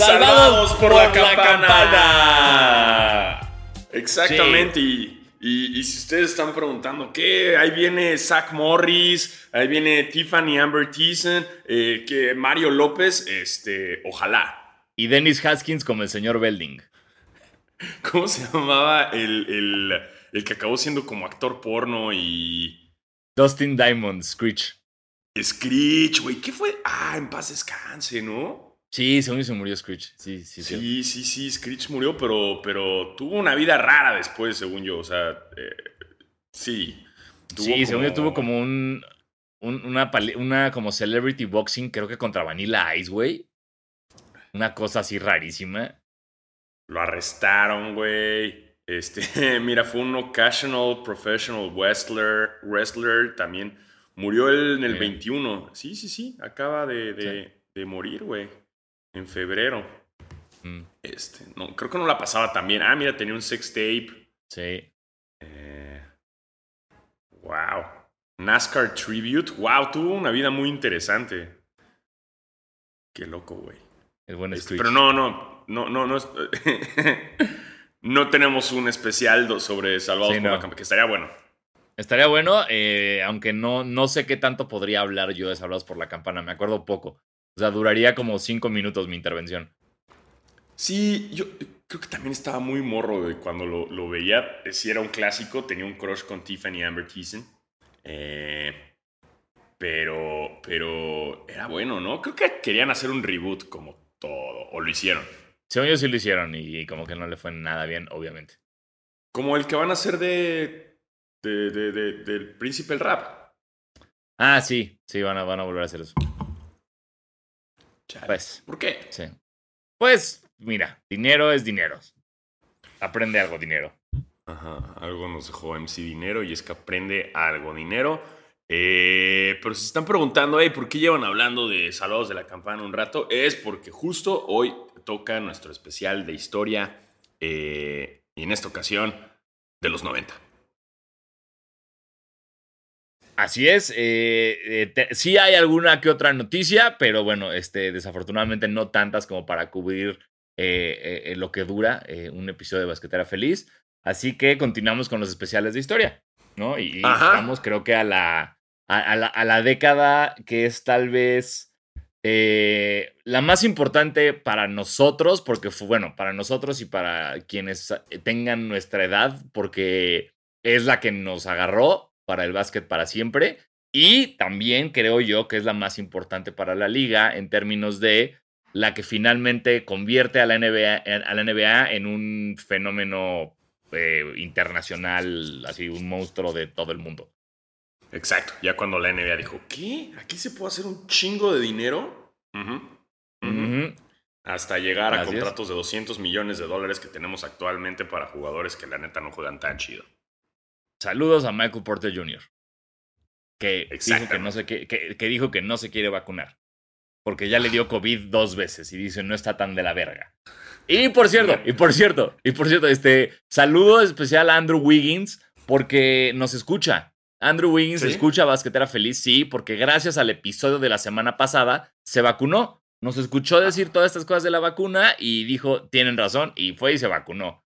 Salvados, por, la, campana. Exactamente. Y, y, si ustedes están preguntando, ¿qué? Ahí viene Zach Morris, ahí viene Tiffany Amber Thiessen, eh, que Mario López, este, ojalá. Y Dennis Haskins como el señor Belding. ¿Cómo se llamaba el, el que acabó siendo como actor porno y. Dustin Diamond, Screech. Screech, güey, ¿qué fue? Ah, en paz descanse, ¿no? Sí, según se murió Screech. Sí, sí, sí. Sí, sí, Screech murió, pero, pero tuvo una vida rara después, según yo. O sea, eh, sí. sí, según yo tuvo como un, una, una como celebrity boxing, creo que contra Vanilla Ice, güey. Una cosa así rarísima. Lo arrestaron, güey. Este, mira, fue un occasional professional wrestler, wrestler también. Murió él en el 21. Sí, sí, sí. Acaba de, de morir, güey en febrero. Mm. Este, no, creo que no la pasaba también. Ah, mira, tenía un sex tape. Sí. Eh, wow. NASCAR Tribute. Wow, tuvo una vida muy interesante. Qué loco, güey. El buen este, Pero no, no, no, no, no. no tenemos un especial sobre Salvados por la que estaría bueno. Estaría bueno, eh, aunque no, no sé qué tanto podría hablar yo de Salvados por la Campana. Me acuerdo poco. O sea, duraría como cinco minutos mi intervención. Sí, yo creo que también estaba muy morro de cuando lo, veía. Si era un clásico, tenía un crush con Tiffany Amber Thiessen. Eh, pero, pero era bueno, ¿no? Creo que querían hacer un reboot como todo, o lo hicieron. Según yo sí lo hicieron y, como que no le fue nada bien, obviamente. Como el que van a hacer de, de, de, del Príncipe el Rap. Ah, sí, sí, van a, van a volver a hacer eso. Pues. ¿Por qué? Sí. Pues, mira, dinero es dinero. Aprende algo, dinero. Ajá, algo nos dejó MC Dinero y es que aprende algo, dinero. Eh, pero si se están preguntando, hey, ¿por qué llevan hablando de Saludos de la Campana un rato? Es porque justo hoy toca nuestro especial de historia eh, y en esta ocasión de los 90. Así es, eh, eh sí hay alguna que otra noticia, pero bueno, este, desafortunadamente no tantas como para cubrir eh, eh, lo que dura un episodio de Basquetera Feliz. Así que continuamos con los especiales de historia, ¿no? Y, vamos, creo que a la, a, la, a la década que es tal vez la más importante para nosotros, porque fue, bueno, para nosotros y para quienes tengan nuestra edad, porque es la que nos agarró para el básquet para siempre. Y también creo yo que es la más importante para la liga en términos de la que finalmente convierte a la NBA, a la NBA en un fenómeno eh, internacional, así un monstruo de todo el mundo. Exacto, ya cuando la NBA dijo, ¿qué? ¿Aquí se puede hacer un chingo de dinero? Hasta llegar a contratos de 200 millones de dólares que tenemos actualmente para jugadores que la neta no juegan tan chido. Saludos a Michael Porter Jr., que dijo que, no se, que, dijo que no se quiere vacunar. Porque ya le dio COVID dos veces y dice no está tan de la verga. Y por cierto, y por cierto, y por cierto, este saludo especial a Andrew Wiggins porque nos escucha. Andrew Wiggins escucha a Basquetera Feliz, sí, porque gracias al episodio de la semana pasada se vacunó. Nos escuchó decir todas estas cosas de la vacuna y dijo, tienen razón, y fue y se vacunó.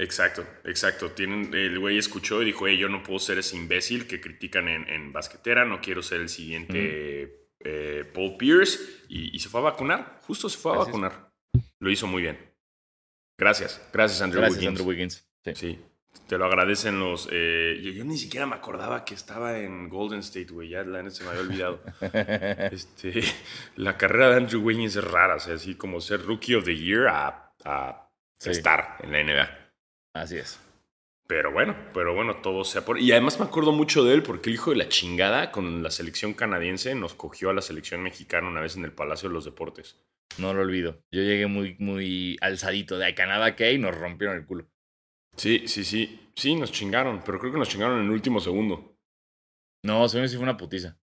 Exacto, exacto. Tienen, el güey escuchó y dijo, yo no puedo ser ese imbécil que critican en, basquetera, no quiero ser el siguiente eh, Paul Pierce. Y, se fue a vacunar, justo se fue a vacunar. Lo hizo muy bien. Gracias, gracias Andrew gracias, Andrew Wiggins. Sí. te lo agradecen los... Eh, yo, ni siquiera me acordaba que estaba en Golden State, güey, ya la se me había olvidado. este, la carrera de Andrew Wiggins es rara, o sea, así como ser Rookie of the Year a, estar en la NBA. Así es. Pero bueno, pero bueno, todo sea por... Y además me acuerdo mucho de él porque el hijo de la chingada con la selección canadiense nos cogió a la selección mexicana una vez en el Palacio de los Deportes. No lo olvido. Yo llegué muy, muy alzadito de Canadá que y nos rompieron el culo. Sí, sí, sí. Sí, nos chingaron, pero creo que nos chingaron en el último segundo. No, según sí fue una putiza.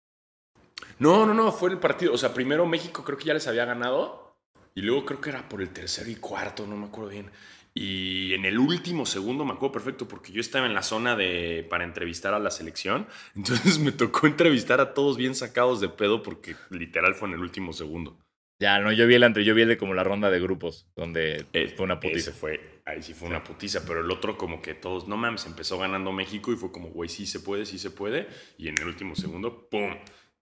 No, no, no, fue el partido. O sea, primero México creo que ya les había ganado y luego creo que era por el tercero y cuarto, no me acuerdo bien. Y en el último segundo me acuerdo perfecto porque yo estaba en la zona de para entrevistar a la selección. Entonces me tocó entrevistar a todos bien sacados de pedo porque literal fue en el último segundo. Ya, no, yo vi el entre, yo vi el de como la ronda de grupos, donde Eh, fue una putiza. Ese fue, ahí sí fue una putiza, pero el otro como que todos, no mames, empezó ganando México y fue como, güey, sí se puede, sí se puede. Y en el último segundo, ¡pum!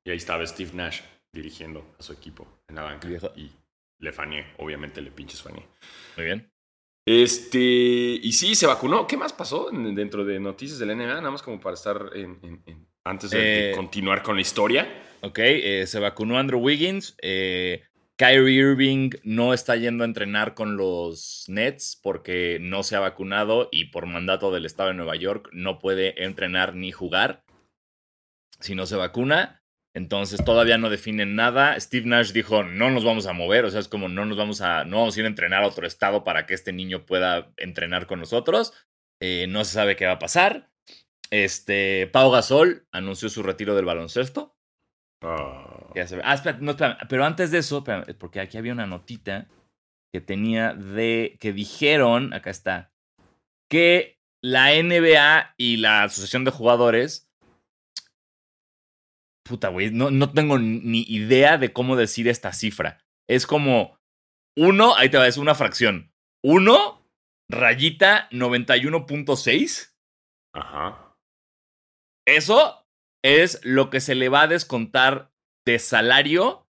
Y ahí estaba Steve Nash dirigiendo a su equipo en la banca. Viejo. Y le faneé, obviamente le pinches faneé. Muy bien. Este, y sí, se vacunó. ¿Qué más pasó en- dentro de noticias del NBA? Nada más como para estar en, en- en- antes de, de Eh, continuar con la historia. Ok, eh, se vacunó Andrew Wiggins. eh, Kyrie Irving no está yendo a entrenar con los Nets porque no se ha vacunado y por mandato del estado de Nueva York no puede entrenar ni jugar si no se vacuna. Entonces todavía no definen nada. Steve Nash dijo, no nos vamos a mover, o sea, es como no nos vamos a, no vamos a ir a entrenar a otro estado para que este niño pueda entrenar con nosotros. Eh, no se sabe qué va a pasar. Este, Pau Gasol anunció su retiro del baloncesto. Ah, Ya se ve. Ah, espera, no, espera, Pero antes de eso, espera, porque aquí había una notita que tenía de. que dijeron, acá está, que la NBA y la Asociación de Jugadores. Puta, güey, no, no tengo ni idea de cómo decir esta cifra. Es como uno, ahí te va, es una fracción. Uno, rayita 91.6. ajá. Eso es lo que se le va a descontar de salario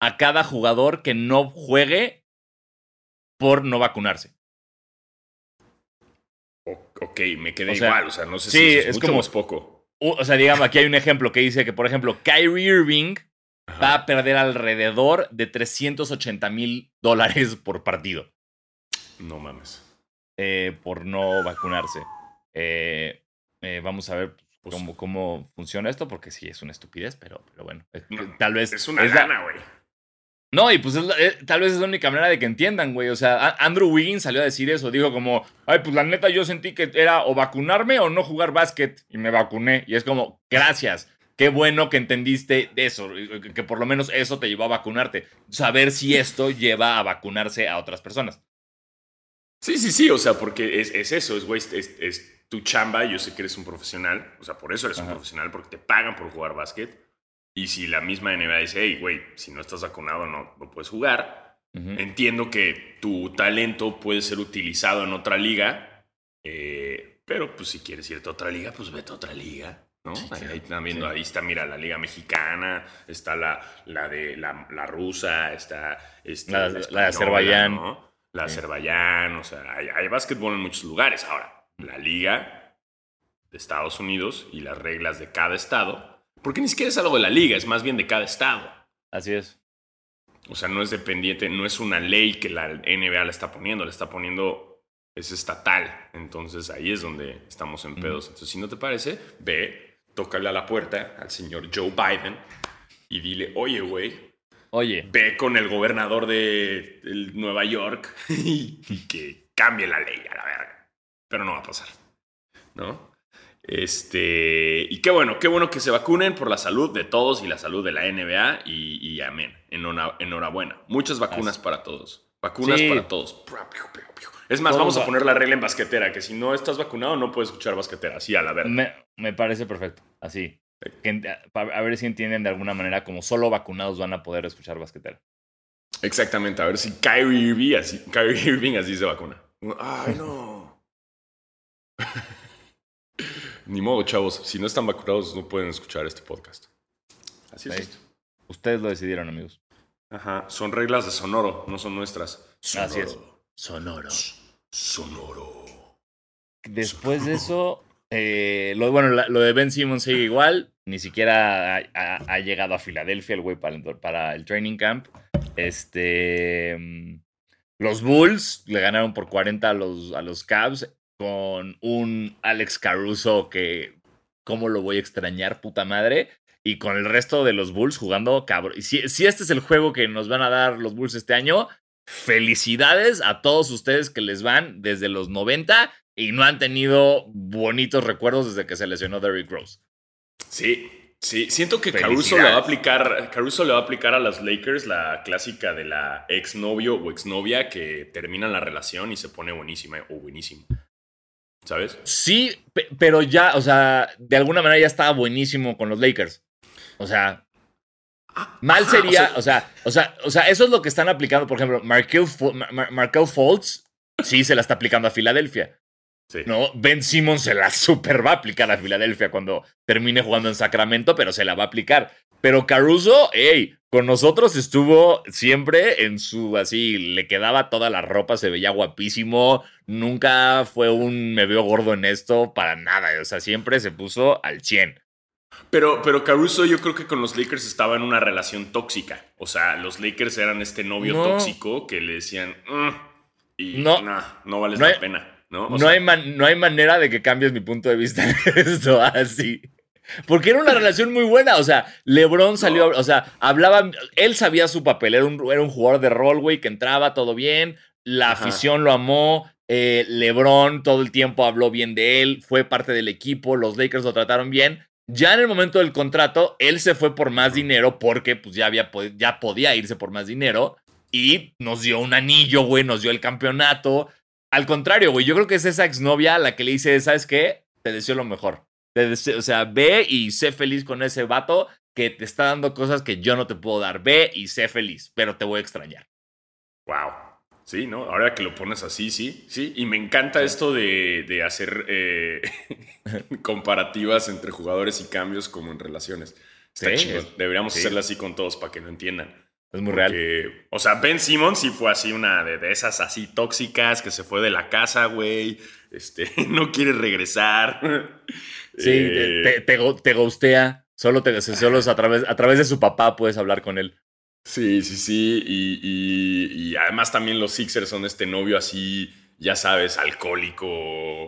a cada jugador que no juegue por no vacunarse. O- ok, me quedé O sea, igual. O sea, no sé sí, si es, es mucho como- o es poco. O sea, digamos, aquí hay un ejemplo que dice que, por ejemplo, Kyrie Irving Ajá. va a perder alrededor de 380 mil dólares por partido No mames. eh, por no vacunarse. Eh, eh, vamos a ver Pues- cómo, cómo funciona esto, porque sí, es una estupidez, pero, pero bueno. No, tal vez. Es una es gana, güey. No, y pues es la- eh, tal vez es la única manera de que entiendan, güey. O sea, Andrew Wiggins salió a decir eso. Dijo como, ay, pues la neta yo sentí que era o vacunarme o no jugar básquet. Y me vacuné. Y es como, gracias. Qué bueno que entendiste eso. que- por lo menos eso te llevó a vacunarte. Saber si esto lleva a vacunarse a otras personas. Sí, sí, sí. O sea, porque es, es eso. Es, güey, es, es- tu chamba. Yo sé que eres un profesional. O sea, por eso eres un profesional, porque te pagan por jugar básquet. Y si la misma NBA dice, hey, güey, si no estás vacunado no, no puedes jugar. Entiendo que tu talento puede ser utilizado en otra liga, eh, pero pues si quieres irte a otra liga, pues vete a otra liga. ¿no? Sí, ahí, ahí también, Sí. ahí está, mira, la liga mexicana, está la, la de la, la rusa, está este, La- la de española, Azerbaiyán. ¿no? La Sí. Azerbaiyán, o sea, hay, hay básquetbol en muchos lugares. Ahora, la liga de Estados Unidos y las reglas de cada estado, porque ni siquiera es algo de la liga, es más bien de cada estado. Así es. O sea, no es dependiente, no es una ley que la NBA le está poniendo, le está poniendo, es estatal. Entonces ahí es donde estamos en pedos. Entonces, si no te parece, ve, tócale a la puerta al señor Joe Biden y dile, oye, güey, Oye, ve con el gobernador de Nueva York y, y que cambie la ley a la verga. Pero no va a pasar, ¿no? Este, y qué bueno, qué bueno que se vacunen por la salud de todos y la salud de la NBA y, y amén, Enhora- enhorabuena. Muchas vacunas Así. para todos. Vacunas Sí. para todos. Es más, vamos a poner la regla en basquetera, que si no estás vacunado no puedes escuchar basquetera, así a la verga. me, me parece perfecto. Así. A ver si entienden de alguna manera como solo vacunados van a poder escuchar basquetera. Exactamente, a ver si Kyrie Irving así, Kyrie Irving así se vacuna. Ay, no. Ni modo, chavos. Si no están vacunados, no pueden escuchar este podcast. Así es esto. Ustedes lo decidieron, amigos. Ajá. Son reglas de Sonoro, no son nuestras. Así es. Sonoro. Sonoro. Después de eso, eh, lo, bueno, la- lo de Ben Simmons sigue igual. Ni siquiera ha, ha- ha llegado a Filadelfia el güey para, el- para el training camp. Este. mm, Los Bulls le ganaron por 40 a los, a los Cavs con un Alex Caruso que. ¿Cómo lo voy a extrañar, puta madre? Y con el resto de los Bulls jugando cabrón. Si, si este es el juego que nos van a dar los Bulls este año, felicidades a todos ustedes que les van desde los 90 y no han tenido bonitos recuerdos desde que se lesionó Derrick Rose. Sí, sí. Siento que Caruso le va a aplicar. Caruso le va a aplicar a los Lakers la clásica de la exnovio o exnovia que termina la relación y se pone buenísima o buenísimo. ¿Sabes? Sí, pe- pero ya, o sea, de alguna manera ya estaba buenísimo con los Lakers. O sea, Mal sería, o sea, o sea, o sea, eso es lo que están aplicando, por ejemplo, Markel, Fultz sí se la está aplicando a Filadelfia. No, Ben Simmons se la super va a aplicar a Filadelfia cuando termine jugando en Sacramento, pero se la va a aplicar. Pero Caruso, hey, con nosotros estuvo siempre en su así, le quedaba toda la ropa, se veía guapísimo, nunca fue un me veo gordo en esto, para nada, o sea, siempre se puso al 100. Pero, pero Caruso yo creo que con los Lakers estaba en una relación tóxica. O sea, los Lakers eran este novio tóxico que le decían, mm", y no, no vale la pena. No, no, hay no hay manera de que cambies mi punto de vista en esto así. Porque era una relación muy buena. O sea, LeBron salió, o sea, hablaba, él sabía su papel, era un, era un jugador de rol, güey, que entraba todo bien, la afición lo amó, eh, LeBron todo el tiempo habló bien de él, fue parte del equipo, los Lakers lo trataron bien. Ya en el momento del contrato, él se fue por más dinero porque pues ya, había, ya podía irse por más dinero y nos dio un anillo, güey, nos dio el campeonato. Al contrario, güey, yo creo que es esa exnovia la que le dice, ¿sabes qué? Te deseo lo mejor. O sea, ve y sé feliz con ese vato que te está dando cosas que yo no te puedo dar. Ve y sé feliz, pero te voy a extrañar. Wow. Sí, ¿no? Ahora que lo pones así, sí, sí. Y me encanta esto de, hacer eh, comparativas entre jugadores y cambios como en relaciones. Está Deberíamos hacerlo así con todos para que lo entiendan. Es muy real. O sea, Ben Simmons sí fue así una de, esas así tóxicas que se fue de la casa, güey. Este, no quiere regresar. Sí, te, te, te, gustea. Solo, te, solo a, través, a través de su papá puedes hablar con él. Sí, sí, sí. Y, además también los Sixers son este novio así, ya sabes, alcohólico,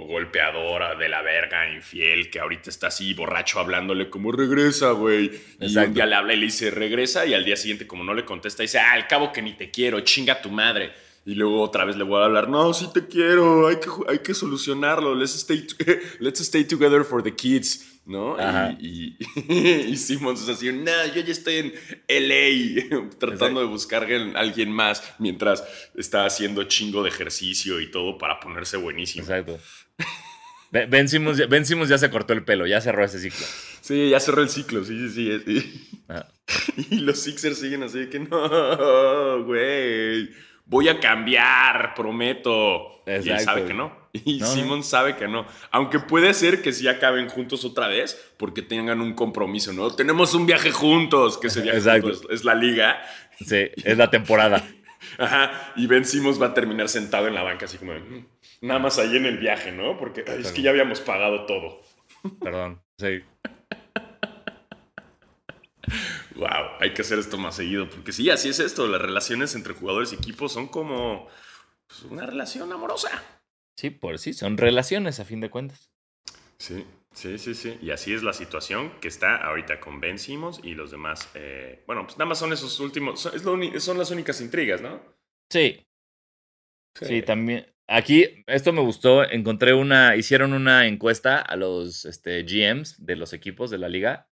golpeador, de la verga, infiel, que ahorita está así borracho hablándole como regresa, güey. Y un día le habla y le dice regresa y al día siguiente como no le contesta dice, ah, al cabo que ni te quiero, chinga tu madre. Y luego otra vez le voy a hablar, no, sí te quiero, hay que, hay que solucionarlo, let's stay, let's stay together for the kids. ¿no? Y, y, Simmons es así, no, yo ya estoy en LA tratando de buscar a alguien más mientras está haciendo chingo de ejercicio y todo para ponerse buenísimo. Exacto. Ben Simmons, ben Simmons ya se cortó el pelo, ya cerró ese ciclo. Sí, ya cerró el ciclo, sí, sí, sí. Y los Sixers siguen así que no, güey voy a cambiar, prometo. Y él sabe que no. Y Simon sabe que no. Aunque puede ser que sí acaben juntos otra vez porque tengan un compromiso, ¿no? Tenemos un viaje juntos, que ese viaje es, la liga. Sí, es la temporada. Ajá. Y Ben Simmons va a terminar sentado en la banca, así como mm, nada más ahí en el viaje, ¿no? Porque es que ya habíamos pagado todo. Perdón, sí. Wow, hay que hacer esto más seguido, porque sí, así es esto, las relaciones entre jugadores y equipos son como pues, una relación amorosa. Sí, por sí, son relaciones a fin de cuentas. Sí, sí, sí, sí. Y así es la situación que está ahorita con Ben y los demás. Eh, bueno, pues nada más son esos últimos, son, las únicas intrigas, ¿no? Sí. sí. también. Aquí, esto me gustó, encontré una, hicieron una encuesta a los este, GMs de los equipos de la liga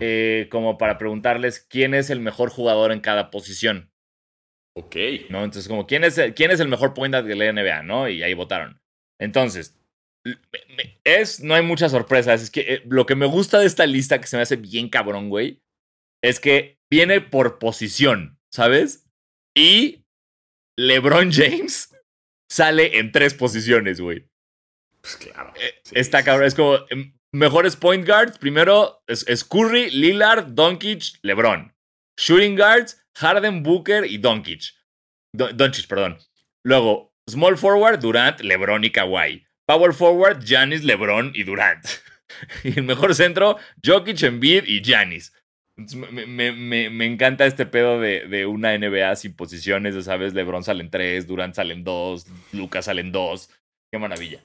eh, como para preguntarles quién es el mejor jugador en cada posición. Ok. ¿No? Entonces, como, ¿quién es, el, quién es el mejor point de la NBA? ¿No? Y ahí votaron. Entonces, es, no hay muchas sorpresas. Es que eh, lo que me gusta de esta lista, que se me hace bien cabrón, güey, es que viene por posición, ¿sabes? Y LeBron James sale en tres posiciones, güey. Pues claro. Eh, está cabrón. Es como, em, Mejores point guards, primero es, Curry, Lillard, Doncic, LeBron. Shooting guards, Harden, Booker y Doncic. Doncic, perdón. Luego, small forward, Durant, LeBron y Kawhi. Power forward, Giannis, LeBron y Durant. y el mejor centro, Jokic, Embiid y Giannis. Me, encanta este pedo de, de, una NBA sin posiciones, ¿sabes? LeBron salen tres, Durant salen dos, Lucas salen dos. Qué maravilla.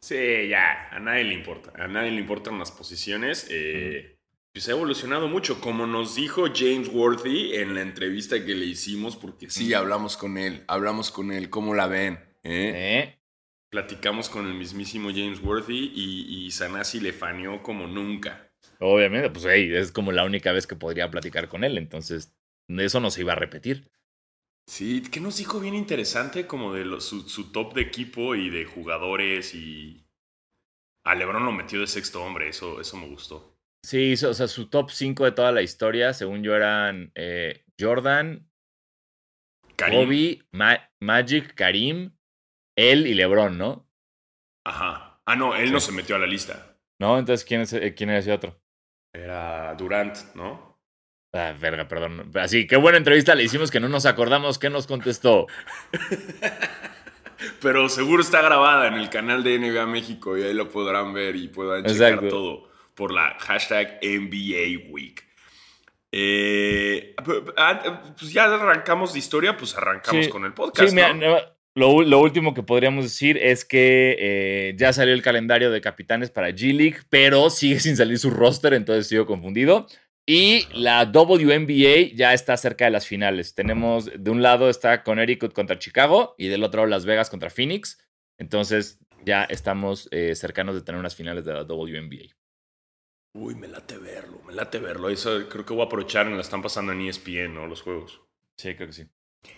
Sí, ya, a nadie le importa. A nadie le importan las posiciones. Eh, pues ha evolucionado mucho, como nos dijo James Worthy en la entrevista que le hicimos, porque sí, hablamos con él, hablamos con él, ¿cómo la ven? ¿Eh? ¿Eh? Platicamos con el mismísimo James Worthy y, y Sanasi le faneó como nunca. Obviamente, pues hey, es como la única vez que podría platicar con él, entonces eso no se iba a repetir. Sí, que nos dijo bien interesante como de su, top de equipo y de jugadores y... A Lebron lo metió de sexto hombre, eso, eso me gustó. Sí, o sea, su top 5 de toda la historia, según yo, eran eh, Jordan, Kobe, Magic, Karim, él y LeBron, ¿no? Ajá. Ah, no, él no se metió a la lista. No, entonces, ¿quién, es, eh, quién era ese otro? Era Durant, ¿no? Ah, verga, perdón. Así, qué buena entrevista le hicimos que no nos acordamos qué nos contestó. Pero seguro está grabada en el canal de NBA México y ahí lo podrán ver y puedan checar todo por la hashtag NBA Week. Eh, pues ya arrancamos de historia, pues arrancamos con el podcast. lo, último que podríamos decir es que eh, ya salió el calendario de capitanes para G League, pero sigue sin salir su roster, entonces sigo confundido. Y la WNBA ya está cerca de las finales. Tenemos, de un lado está Connecticut contra Chicago y del otro Las Vegas contra Phoenix. Entonces ya estamos eh, cercanos de tener unas finales de la WNBA. Uy, me late verlo, me late verlo. Eso creo que voy a aprovechar, me la están pasando en ESPN, ¿no? Los juegos. Sí, creo que sí.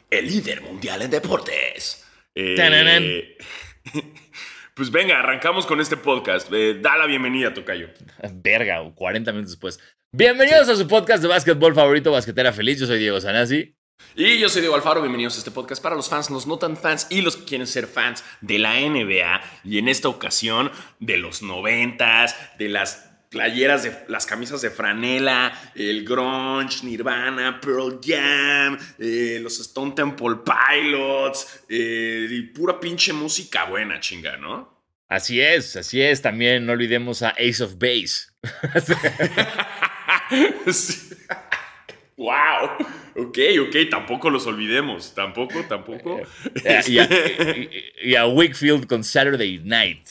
El líder mundial en deportes. Eh, pues venga, arrancamos con este podcast. Eh, da la bienvenida, Tocayo. Verga, 40 minutos después. Bienvenidos a su podcast de básquetbol favorito, Basquetera Feliz. Yo soy Diego Sanasi. Y yo soy Diego Alfaro, bienvenidos a este podcast para los fans, los no tan fans y los que quieren ser fans de la NBA. Y en esta ocasión, de los noventas, de las playeras de las camisas de franela, el grunge, Nirvana, Pearl Jam, eh, los Stone Temple Pilots, eh, y pura pinche música buena, chinga, ¿no? Así es, así es. También no olvidemos a Ace of Base. Wow. Ok, ok, tampoco los olvidemos. Tampoco, tampoco. y, a, y a Wickfield con Saturday Night.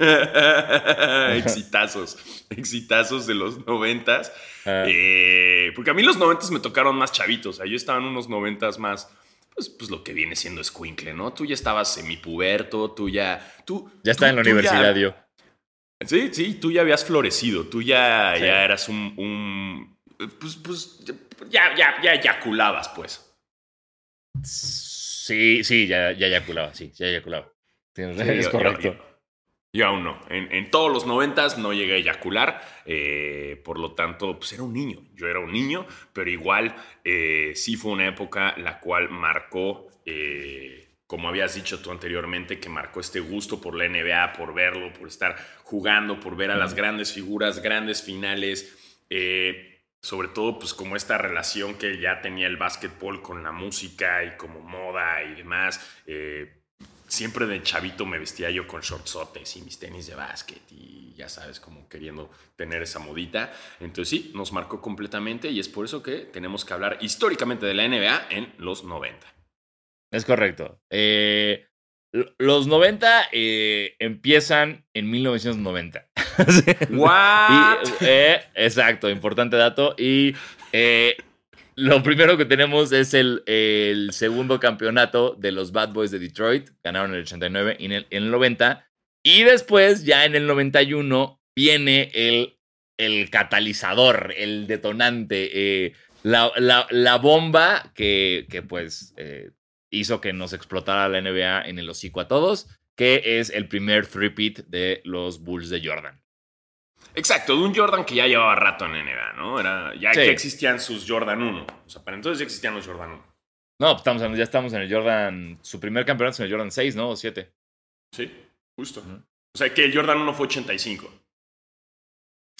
exitazos, exitazos de los noventas. Ah. Eh, porque a mí los noventas me tocaron más chavitos. O sea, yo estaba en unos noventas más, pues, pues lo que viene siendo escuincle, ¿no? Tú ya estabas semipuberto, tú ya... Tú, ya estaba en la universidad, yo. Sí, sí, tú ya habías florecido, tú ya, ya eras un, pues, pues, ya, ya, ya eyaculabas, pues. Sí, sí, ya, ya eyaculaba, sí, ya eyaculaba. es correcto. Yo aún no. En, todos los noventas no llegué a eyacular, eh, por lo tanto, pues era un niño. Yo era un niño, pero igual eh, sí fue una época la cual marcó, eh, como habías dicho tú anteriormente, que marcó este gusto por la NBA, por verlo, por estar jugando, por ver a las grandes figuras, grandes finales. sobre todo, pues como esta relación que ya tenía el básquetbol con la música y como moda y demás siempre de chavito me vestía yo con shortsotes y mis tenis de básquet y ya sabes, como queriendo tener esa modita. Entonces sí, nos marcó completamente y es por eso que tenemos que hablar históricamente de la NBA en los 90. Es correcto. Eh, los 90 eh, empiezan en 1990. ¿What? Eh, exacto, importante dato. Y lo primero que tenemos es el, el, segundo campeonato de los Bad Boys de Detroit. Ganaron en el 89 y en el, en el 90. Y después, ya en el 91, viene el, el catalizador, el detonante, eh, la, la, bomba que, que pues eh, hizo que nos explotara la NBA en el hocico a todos, que es el primer three-peat de los Bulls de Jordan. Exacto, de un Jordan que ya llevaba rato en NBA, ¿no? Era, ya que existían sus Jordan 1. O sea, para entonces ya existían los Jordan 1. No, pues estamos, ya estamos en el Jordan. Su primer campeonato es en el Jordan 6, ¿no? O 7. Sí, justo. O sea, que el Jordan 1 fue 85.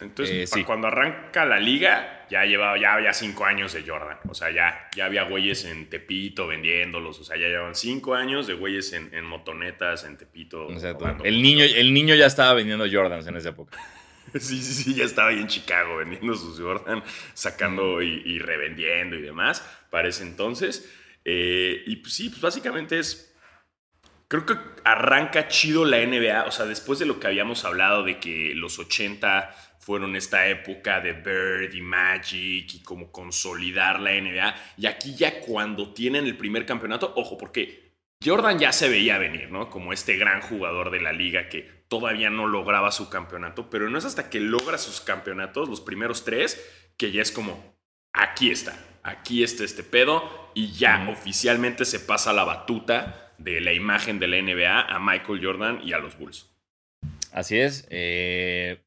Entonces, eh, cuando arranca la liga, ya llevaba ya había cinco años de Jordan. O sea, ya, ya había güeyes en Tepito vendiéndolos. O sea, ya llevan cinco años de güeyes en, en motonetas en Tepito. El niño, el niño ya estaba vendiendo Jordans en esa época. Sí, sí, sí, ya estaba ahí en Chicago vendiendo sus Jordan, sacando y, revendiendo y demás para ese entonces. Eh, y pues sí, pues básicamente es. Creo que arranca chido la NBA. O sea, después de lo que habíamos hablado de que los 80 fueron esta época de Bird y Magic y como consolidar la NBA. Y aquí ya cuando tienen el primer campeonato, ojo, porque Jordan ya se veía venir, ¿no? Como este gran jugador de la liga que todavía no lograba su campeonato, pero no es hasta que logra sus campeonatos, los primeros tres, que ya es como, aquí está, aquí está este pedo y ya oficialmente se pasa la batuta de la imagen de la NBA a Michael Jordan y a los Bulls. Así es. Eh,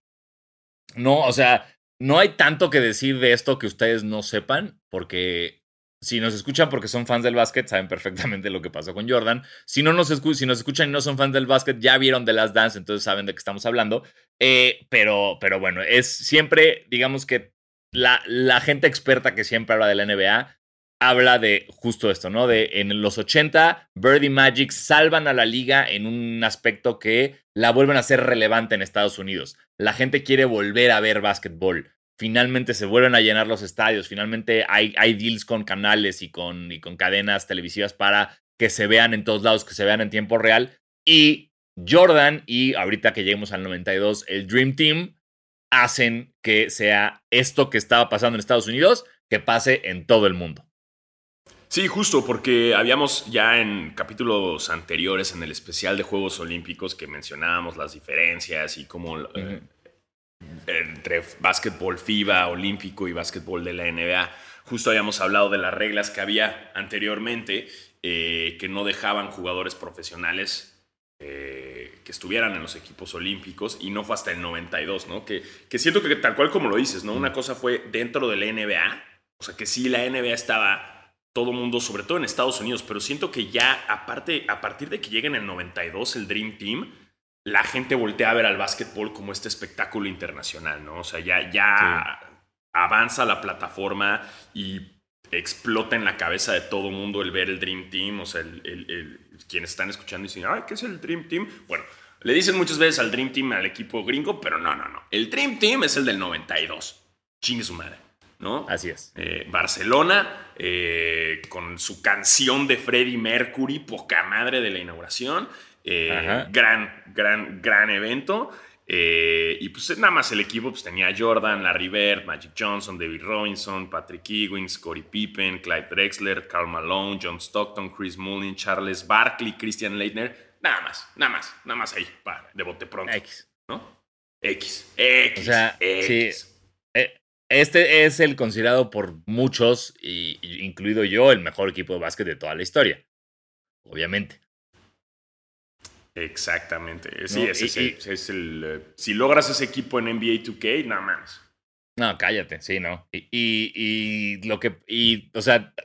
no, o sea, no hay tanto que decir de esto que ustedes no sepan, porque si nos escuchan porque son fans del básquet, saben perfectamente lo que pasó con Jordan. Si no nos, si nos escuchan y no son fans del básquet, ya vieron The Last Dance, entonces saben de qué estamos hablando. Eh, pero, pero bueno, es siempre, digamos que la, la gente experta que siempre habla de la NBA habla de justo esto, ¿no? De en los 80, Birdie Magic salvan a la liga en un aspecto que la vuelven a ser relevante en Estados Unidos. La gente quiere volver a ver básquetbol. Finalmente se vuelven a llenar los estadios. Finalmente hay, hay deals con canales y con, y con cadenas televisivas para que se vean en todos lados, que se vean en tiempo real. Y Jordan y ahorita que lleguemos al 92, el Dream Team hacen que sea esto que estaba pasando en Estados Unidos, que pase en todo el mundo. Sí, justo, porque habíamos ya en capítulos anteriores, en el especial de Juegos Olímpicos, que mencionábamos las diferencias y cómo eh, entre básquetbol FIBA, olímpico y básquetbol de la NBA, justo habíamos hablado de las reglas que había anteriormente eh, que no dejaban jugadores profesionales eh, que estuvieran en los equipos olímpicos y no fue hasta el 92, ¿no? Que, que siento que tal cual como lo dices, ¿no? Una cosa fue dentro de la NBA, o sea que sí la NBA estaba todo mundo, sobre todo en Estados Unidos, pero siento que ya, aparte, a partir de que llegue en el 92 el Dream Team, la gente voltea a ver al básquetbol como este espectáculo internacional, ¿no? O sea, ya, ya avanza la plataforma y explota en la cabeza de todo mundo el ver el Dream Team, o sea, el, quienes están escuchando y dicen, ay, ¿qué es el Dream Team? Bueno, le dicen muchas veces al Dream Team al equipo gringo, pero no, no, no. El Dream Team es el del 92. Chingue su madre. ¿No? Así es. Eh, Barcelona, eh, con su canción de Freddie Mercury, poca madre de la inauguración. Eh, gran, gran, gran evento. y pues nada más el equipo pues, tenía Jordan, Larry Bird, Magic Johnson, David Robinson, Patrick Ewing, Scottie Pippen, Clyde Drexler, Carl Malone, John Stockton, Chris Mullin, Charles Barkley, Christian Leitner. Nada más, nada más, nada más ahí, de bote pronto. X. ¿No? X. X. O sea, X. Este es el considerado por muchos, y, incluido yo, el mejor equipo de básquet de toda la historia. Obviamente. Exactamente. Sí, es el. Eh, si logras ese equipo en NBA 2K, nada más. No, cállate, sí, no. Y, y, lo que. Y, o sea,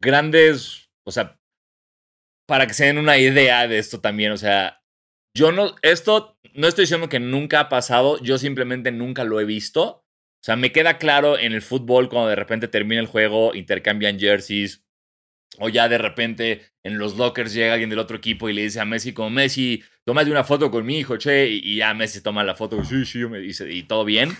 grandes. O sea, para que se den una idea de esto también, o sea, yo no. Esto no estoy diciendo que nunca ha pasado, yo simplemente nunca lo he visto. O sea, me queda claro en el fútbol cuando de repente termina el juego, intercambian jerseys, o ya de repente en los lockers llega alguien del otro equipo y le dice a Messi como Messi, tómate una foto con mi hijo, che, y, ya Messi toma la foto, sí, sí, me dice, y todo bien.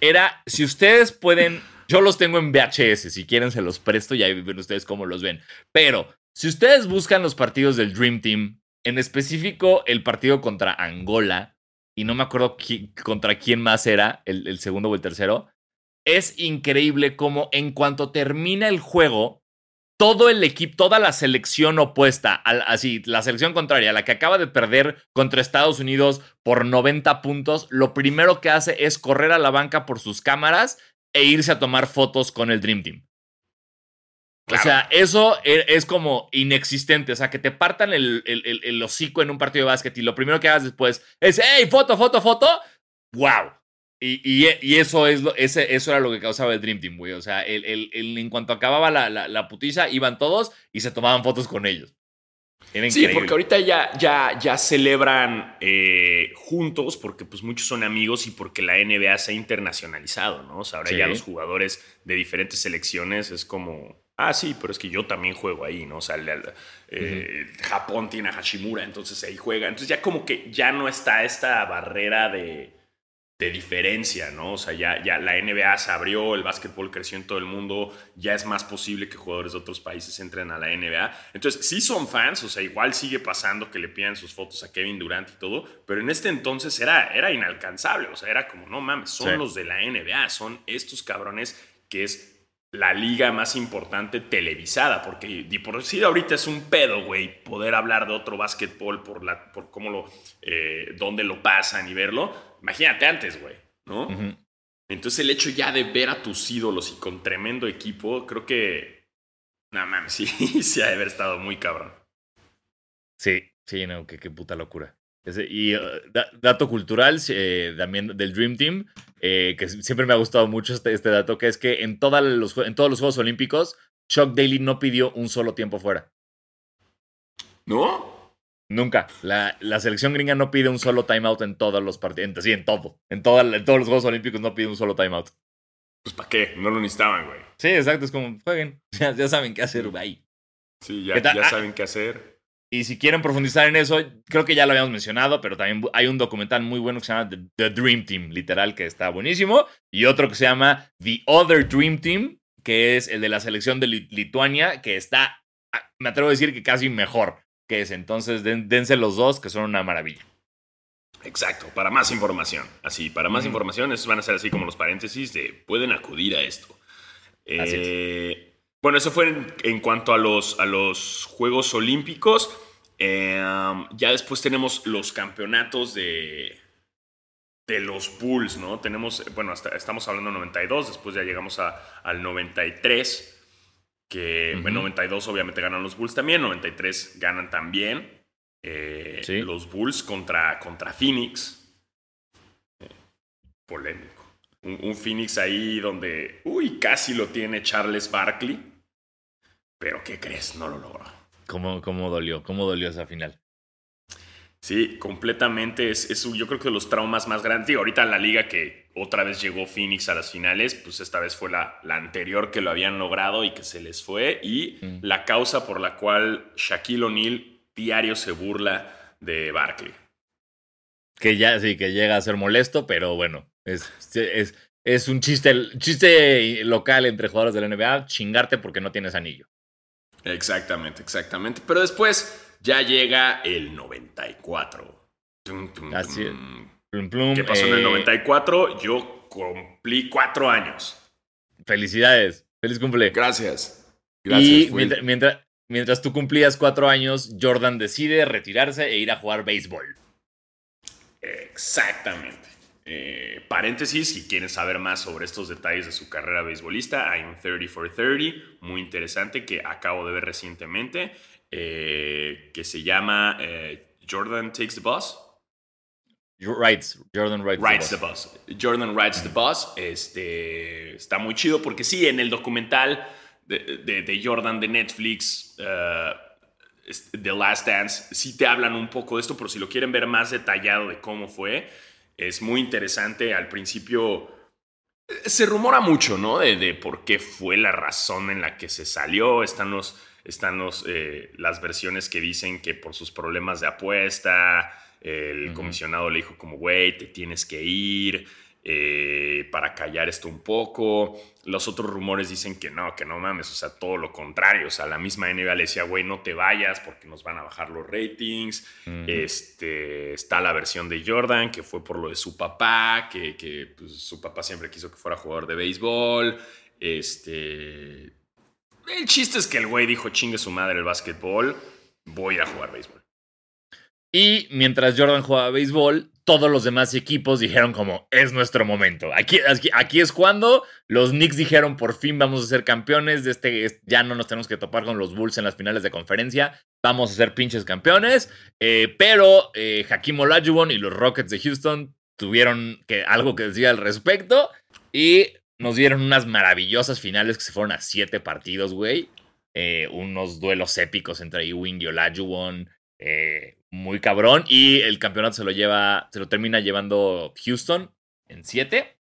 Era, si ustedes pueden, yo los tengo en VHS, si quieren se los presto y ahí ven ustedes cómo los ven. Pero si ustedes buscan los partidos del Dream Team, en específico el partido contra Angola, y no me acuerdo contra quién más era, el, segundo o el tercero. Es increíble cómo en cuanto termina el juego, todo el equipo, toda la selección opuesta, así, la selección contraria, la que acaba de perder contra Estados Unidos por 90 puntos, lo primero que hace es correr a la banca por sus cámaras e irse a tomar fotos con el Dream Team. O sea, eso e, es como inexistente. O sea, que te partan el, el, hocico en un partido de básquet y lo primero que hagas después es, hey, foto, foto, foto. ¡Wow! Y, y, eso, es lo, ese, eso era lo que causaba el Dream Team, güey. O sea, el, en cuanto acababa la, la, putiza, iban todos y se tomaban fotos con ellos. sí, porque ahorita ya, ya, ya celebran eh, juntos, porque pues muchos son amigos y porque la NBA se ha internacionalizado, ¿no? O sea, ahora ya los jugadores de diferentes selecciones es como Ah, sí, pero es que yo también juego ahí, ¿no? O sea, eh, Japón tiene a Hashimura, entonces ahí juega. Entonces ya como que ya no está esta barrera de, de diferencia, ¿no? O sea, ya, ya la NBA se abrió, el básquetbol creció en todo el mundo, ya es más posible que jugadores de otros países entren a la NBA. Entonces, sí son fans, o sea, igual sigue pasando que le pidan sus fotos a Kevin Durant y todo, pero en este entonces era, era inalcanzable, o sea, era como, no mames, son los de la NBA, son estos cabrones que es la liga más importante televisada, porque por sí ahorita es un pedo, güey, poder hablar de otro básquetbol por, la, por cómo lo, eh, dónde lo pasan y verlo. Imagínate antes, güey, ¿no? Entonces el hecho ya de ver a tus ídolos y con tremendo equipo, creo que, nada más, sí, sí ha de haber estado muy cabrón. Sí, sí, no, qué, qué puta locura. Y uh, dato cultural también del Dream Team, que siempre me ha gustado mucho este, este dato, que es que en, los, en todos los Juegos Olímpicos, Chuck Daly no pidió un solo tiempo fuera. ¿No? Nunca. La, selección gringa no pide un solo timeout en todos los partidos. Sí, en todo. En, todos los Juegos Olímpicos no pide un solo timeout. Pues ¿para qué? No lo necesitaban, güey. Sí, exacto. Es como, jueguen. Ya, saben qué hacer, güey. Sí, ya, ya ah, saben qué hacer. Y si quieren profundizar en eso, creo que ya lo habíamos mencionado, pero también hay un documental muy bueno que se llama The, Dream Team, literal, que está buenísimo. Y otro que se llama The Other Dream Team, que es el de la selección de Lituania, que está, ah, me atrevo a decir que casi mejor que es. Entonces, dense los dos, que son una maravilla. Exacto, para más información. Así, para más información, estos van a ser así como los paréntesis de pueden acudir a esto. Eh, bueno, eso fue en, cuanto a los, a los Juegos Olímpicos. Eh, ya después tenemos los campeonatos de, de los Bulls, ¿no? Tenemos, bueno, hasta, estamos hablando de 92, después ya llegamos a, al 93 que en 92 obviamente ganan los Bulls también, 93 ganan también eh, los Bulls contra, contra Phoenix. Eh, polémico. Un, Phoenix ahí donde, uy, casi lo tiene Charles Barkley. Pero ¿qué crees? No lo logró. ¿Cómo, cómo dolió? ¿Cómo dolió esa final? Sí, completamente. Es, es, yo creo que los traumas más grandes. Digo, ahorita en la liga que otra vez llegó Phoenix a las finales, pues esta vez fue la, la anterior que lo habían logrado y que se les fue. Y mm. la causa por la cual Shaquille O'Neal diario se burla de Barkley. Que ya sí, que llega a ser molesto, pero bueno, es, es, es un chiste, chiste local entre jugadores de la NBA, chingarte porque no tienes anillo. Exactamente, exactamente. Pero después ya llega el 94. Así ¿Qué pasó en el 94? Eh, Yo cumplí cuatro años. Felicidades. Feliz cumple. Gracias. y mientras, mientras, tú cumplías cuatro años, Jordan decide retirarse e ir a jugar béisbol. Exactamente. Eh, paréntesis, si quieren saber más sobre estos detalles de su carrera beisbolista, hay un 30 for 30, muy interesante, que acabo de ver recientemente. Eh, que se llama eh, Jordan Takes the Bus. Rides, Jordan Rides, the, bus. Jordan Rides the Bus. Este, está muy chido porque sí, en el documental de, Jordan de Netflix, uh, The Last Dance, sí te hablan un poco de esto, pero si lo quieren ver más detallado de cómo fue, es muy interesante. Al principio se rumora mucho, ¿no? De, de por qué fue la razón en la que se salió. Están los están los, eh, las versiones que dicen que por sus problemas de apuesta, el comisionado le dijo como, güey, te tienes que ir eh, para callar esto un poco. Los otros rumores dicen que no, que no mames, o sea, todo lo contrario. O sea, la misma NBA le decía, güey, no te vayas porque nos van a bajar los ratings. este, está la versión de Jordan, que fue por lo de su papá, que, que pues, su papá siempre quiso que fuera jugador de béisbol. Este, el chiste es que el güey dijo, chingue su madre el básquetbol, voy a jugar béisbol. Y mientras Jordan jugaba béisbol, todos los demás equipos dijeron como, es nuestro momento. Aquí, aquí, es cuando los Knicks dijeron, por fin vamos a ser campeones, de este, ya no nos tenemos que topar con los Bulls en las finales de conferencia, vamos a ser pinches campeones. Eh, pero eh, Hakim Olajuwon y los Rockets de Houston tuvieron que, algo que decir al respecto y nos dieron unas maravillosas finales que se fueron a siete partidos, güey. Eh, unos duelos épicos entre Ewing y Olajuwon. Eh, muy cabrón. Y el campeonato se lo lleva, se lo termina llevando Houston en siete.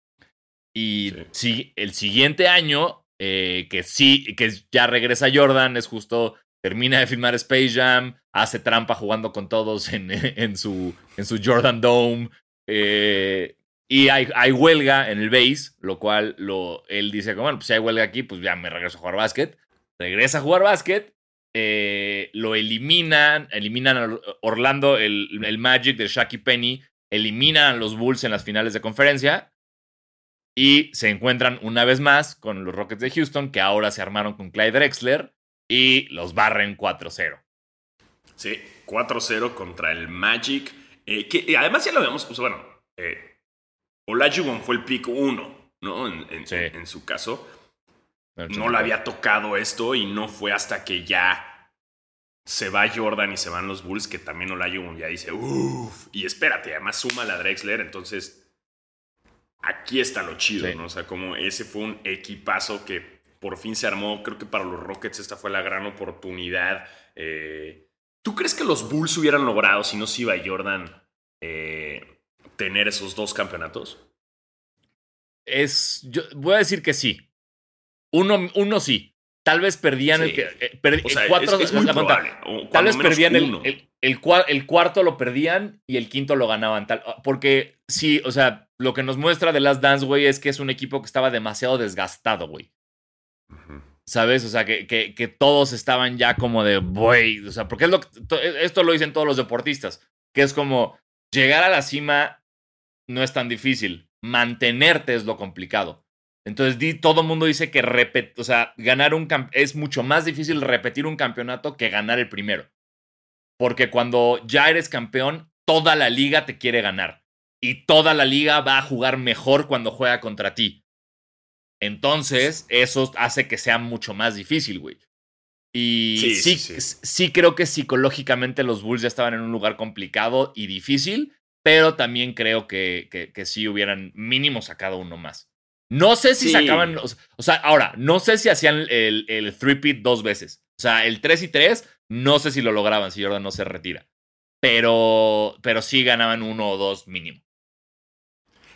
Y sí. el siguiente año, eh, que sí, que ya regresa Jordan, es justo, termina de filmar Space Jam, hace trampa jugando con todos en, en, su, en su Jordan Dome. Eh, y hay, huelga en el base, lo cual lo, él dice bueno, pues si hay huelga aquí, pues ya me regreso a jugar básquet. Regresa a jugar básquet, eh, lo eliminan, eliminan a Orlando, el, el Magic de Shaq Penny, eliminan a los Bulls en las finales de conferencia y se encuentran una vez más con los Rockets de Houston, que ahora se armaron con Clyde Drexler y los barren 4-0. Sí, 4-0 contra el Magic, eh, que además ya lo vemos, pues bueno, eh, Olajuwon fue el pico uno, ¿no? En, su caso. No le había tocado esto y no fue hasta que ya se va Jordan y se van los Bulls, que también Olajuwon ya dice, uff, y espérate, además suma la Drexler, entonces aquí está lo chido, ¿no? O sea, como ese fue un equipazo que por fin se armó, creo que para los Rockets esta fue la gran oportunidad. Eh, ¿Tú crees que los Bulls hubieran logrado, si no se iba Jordan, eh, tener esos dos campeonatos? Es, yo voy a decir que sí. Uno, uno sí. Tal vez perdían el que. Cuatro, es, muy Tal vez perdían el, el, cuarto lo perdían y el quinto lo ganaban. Tal, porque sí, o sea, lo que nos muestra de Last Dance, güey, es que es un equipo que estaba demasiado desgastado, güey. ¿Sabes? O sea, que, que, que, todos estaban ya como de, güey, o sea, porque es lo esto lo dicen todos los deportistas, que es como llegar a la cima no es tan difícil, mantenerte es lo complicado. Entonces, todo el mundo dice que o sea, ganar un es mucho más difícil repetir un campeonato que ganar el primero. Porque cuando ya eres campeón, toda la liga te quiere ganar. Y toda la liga va a jugar mejor cuando juega contra ti. Entonces, eso hace que sea mucho más difícil, güey. Y sí, sí, creo que psicológicamente los Bulls ya estaban en un lugar complicado y difícil, pero también creo que, que, que sí hubieran mínimo sacado uno más. No sé si sacaban. O sea, ahora, no sé si hacían el, el three-pit dos veces. O sea, el 3 y 3, no sé si lo lograban si Jordan no se retira. Pero, pero sí ganaban uno o dos mínimo.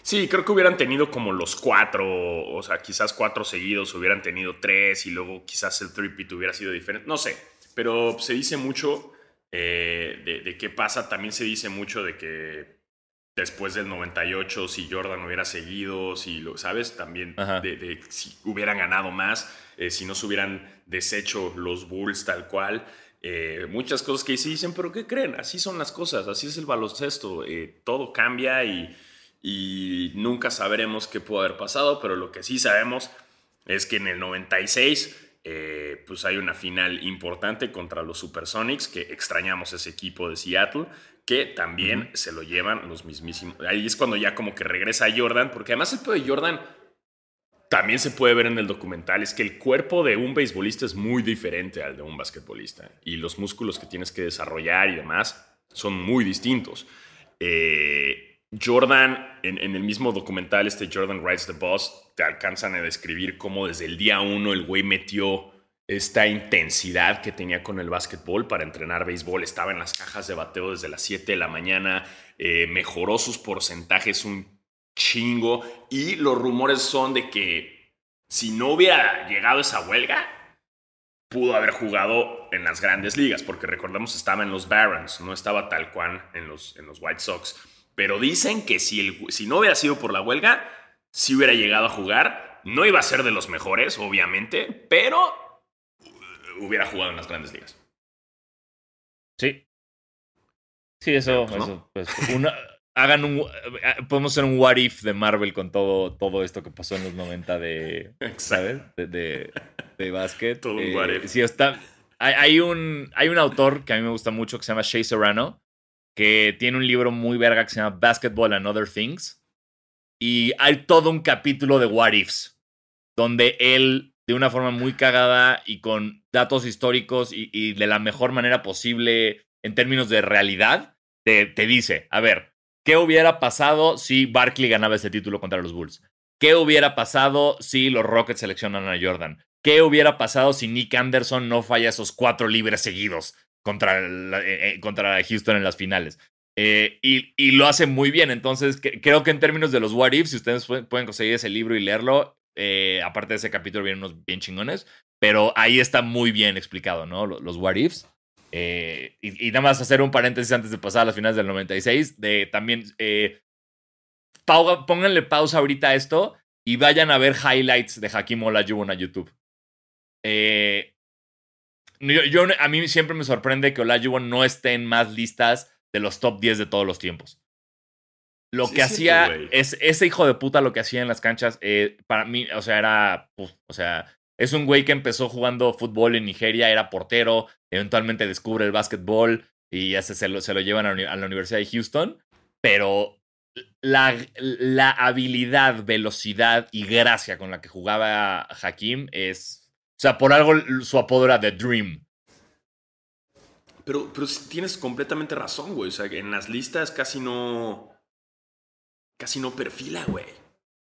Sí, creo que hubieran tenido como los cuatro, o sea, quizás cuatro seguidos, hubieran tenido tres y luego quizás el three-pit hubiera sido diferente. No sé, pero se dice mucho eh, de, de qué pasa. También se dice mucho de que después del 98, si Jordan hubiera seguido, si lo, ¿sabes? También de, si hubieran ganado más, eh, si no se hubieran deshecho los Bulls tal cual. Eh, muchas cosas que se dicen, pero ¿qué creen? Así son las cosas, así es el baloncesto. Eh, todo cambia y, y nunca sabremos qué pudo haber pasado, pero lo que sí sabemos es que en el 96 pues hay una final importante contra los Supersonics, que extrañamos ese equipo de Seattle, que también se lo llevan los mismísimos. Ahí es cuando ya como que regresa Jordan, porque además el pedo de Jordan también se puede ver en el documental, es que el cuerpo de un beisbolista es muy diferente al de un basquetbolista y los músculos que tienes que desarrollar y demás son muy distintos. Eh, Jordan, en, en, el mismo documental, este Jordan Rides the Boss, te alcanzan a describir cómo desde el día uno el güey metió esta intensidad que tenía con el básquetbol para entrenar béisbol. Estaba en las cajas de bateo desde las 7 de la mañana, eh, mejoró sus porcentajes un chingo y los rumores son de que si no hubiera llegado esa huelga, pudo haber jugado en las grandes ligas, porque recordemos estaba en los Barons, no estaba tal cual en los, en los White Sox. Pero dicen que si, el, si no hubiera sido por la huelga, si hubiera llegado a jugar. No iba a ser de los mejores, obviamente, pero hubiera jugado en las grandes ligas. Sí. Sí, eso, pues, hagan un, podemos hacer un what if de Marvel con todo, todo esto que pasó en los 90 de, ¿sabes? De, de, de básquet. todo un what if. Sí, está, hay, un, hay un autor que a mí me gusta mucho que se llama Shay Serrano, que tiene un libro muy verga que se llama Basketball and Other Things. Y hay todo un capítulo de what ifs, donde él de una forma muy cagada y con datos históricos y, de la mejor manera posible en términos de realidad, te, te, dice, a ver, ¿qué hubiera pasado si Barkley ganaba ese título contra los Bulls? ¿Qué hubiera pasado si los Rockets seleccionan a Jordan? ¿Qué hubiera pasado si Nick Anderson no falla esos cuatro libres seguidos contra, eh, eh, contra Houston en las finales? Eh, y, y, lo hace muy bien. Entonces, creo que en términos de los what if, si ustedes pueden conseguir ese libro y leerlo, eh, aparte de ese capítulo vienen unos bien chingones, pero ahí está muy bien explicado, ¿no? Los, what ifs. Eh, y, nada más hacer un paréntesis antes de pasar a las finales del 96, de también, eh, pónganle pausa ahorita a esto y vayan a ver highlights de Hakim Olajuwon a YouTube. yo, a mí siempre me sorprende que Olajuwon no esté en más listas de los top 10 de todos los tiempos. Lo que hacía, es, ese hijo de puta lo que hacía en las canchas, eh, para mí, o sea, era, o sea, es un güey que empezó jugando fútbol en Nigeria, era portero, eventualmente descubre el básquetbol y ya se, lo, se lo llevan a, la Universidad de Houston, pero la, la habilidad, velocidad y gracia con la que jugaba Hakim es, o sea, por algo su apodo era The Dream. Pero, pero tienes completamente razón, güey. O sea, en las listas casi no. Casi no perfila, güey.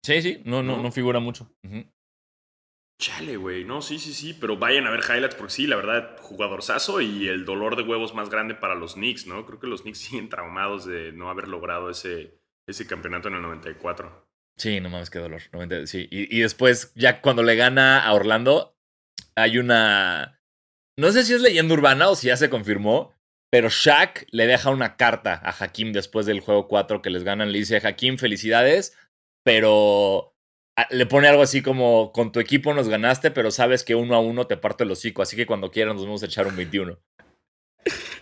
Sí, sí, no, no, no, figura mucho. Chale, güey. No, sí, sí, sí. Pero vayan a ver highlights porque sí, la verdad, jugadorzazo y el dolor de huevos más grande para los Knicks, ¿no? Creo que los Knicks siguen traumados de no haber logrado ese, ese campeonato en el 94. Sí, no mames, qué dolor. sí. Y, y, después, ya cuando le gana a Orlando, hay una. No sé si es leyenda urbana o si ya se confirmó, pero Shaq le deja una carta a Hakim después del juego 4 que les ganan. Le dice: Hakim, felicidades, pero le pone algo así como: Con tu equipo nos ganaste, pero sabes que uno a uno te parto el hocico, así que cuando quieran nos vamos a echar un 21.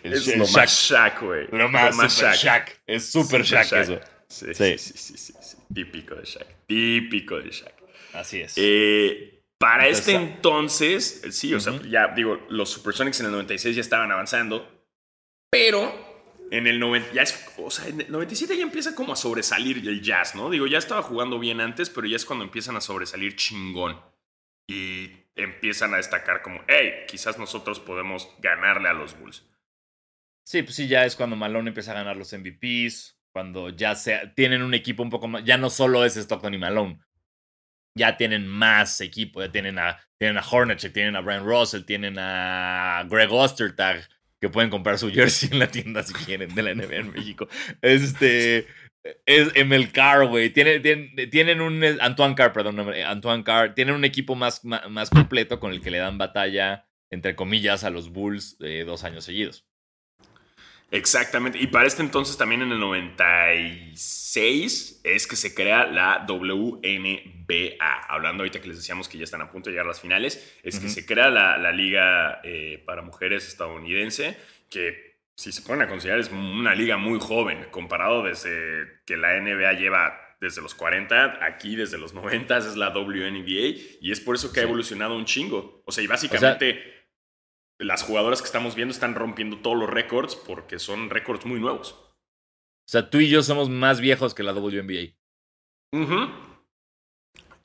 es lo más Shaq, güey. Lo más, Shaq. Es súper Shaq, eso. Sí sí. sí, sí, sí, Típico de Shaq. Típico de Shaq. Así es. Eh, para este entonces, sí, o sea, ya digo, los Supersonics en el 96 ya estaban avanzando, pero en el 90, ya es, o sea, en el 97 ya empieza como a sobresalir el jazz, ¿no? Digo, ya estaba jugando bien antes, pero ya es cuando empiezan a sobresalir chingón. Y empiezan a destacar como, hey, quizás nosotros podemos ganarle a los Bulls. Sí, pues sí, ya es cuando Malone empieza a ganar los MVPs cuando ya se, tienen un equipo un poco más, ya no solo es Stockton y Malone, ya tienen más equipo, ya tienen a, tienen a Hornacek, tienen a Brian Russell, tienen a Greg Ostertag, que pueden comprar su jersey en la tienda si quieren de la NBA en México. Este es Emil Carr, güey. Tienen, tienen, un Antoine Carr, perdón, Antoine Carr. Tienen un equipo más, más, completo con el que le dan batalla, entre comillas, a los Bulls de dos años seguidos. Exactamente. Y para este entonces, también en el 96, es que se crea la WNBA. Hablando ahorita que les decíamos que ya están a punto de llegar a las finales, es que se crea la, liga eh, para mujeres estadounidense, que si se ponen a considerar es una liga muy joven, comparado desde que la NBA lleva desde los 40, aquí desde los 90 es la WNBA, y es por eso que ha evolucionado un chingo. O sea, y básicamente las jugadoras que estamos viendo están rompiendo todos los récords porque son récords muy nuevos. O sea, tú y yo somos más viejos que la WNBA.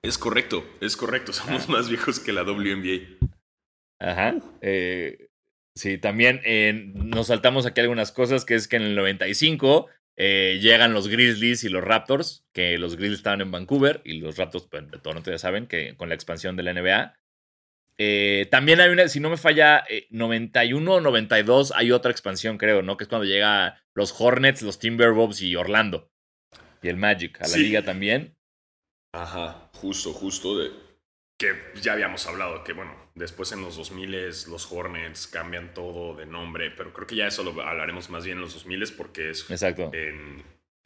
Es correcto, es correcto. Somos más viejos que la WNBA. Ajá. Eh, sí, también eh, nos saltamos aquí algunas cosas, que es que en el 95 eh, llegan los Grizzlies y los Raptors, que los Grizzlies estaban en Vancouver y los Raptors pues, de Toronto ya saben que con la expansión de la NBA eh, también hay una, si no me falla, 91 o 92 hay otra expansión, creo, ¿no? Que es cuando llega los Hornets, los Timberwolves y Orlando. Y el Magic, a la liga también. Ajá, justo, justo. De, que ya habíamos hablado, que bueno, después en los 2000 los Hornets cambian todo de nombre, pero creo que ya eso lo hablaremos más bien en los 2000 porque es... Exacto.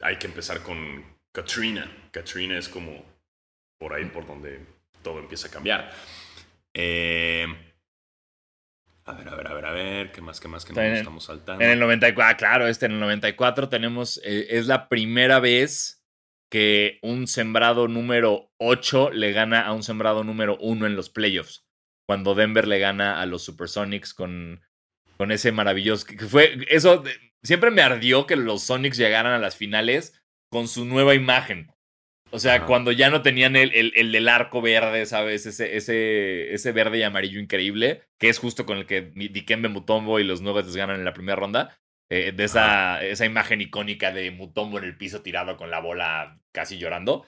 hay que empezar con Katrina. Katrina es como por ahí por donde todo empieza a cambiar. Eh, a ver, a ver, a ver, a ver, ¿qué más, qué más, qué más estamos saltando? En el 94, ah, claro, este en el 94 tenemos, eh, es la primera vez que un sembrado número 8 le gana a un sembrado número 1 en los playoffs. Cuando Denver le gana a los Supersonics con, con ese maravilloso. Que fue, eso siempre me ardió que los Sonics llegaran a las finales con su nueva imagen. O sea, cuando ya no tenían el, el, del arco verde, ¿sabes? Ese, ese, ese verde y amarillo increíble, que es justo con el que Dikembe Mutombo y los Nuggets ganan en la primera ronda. Eh, de esa, esa imagen icónica de Mutombo en el piso tirado con la bola casi llorando.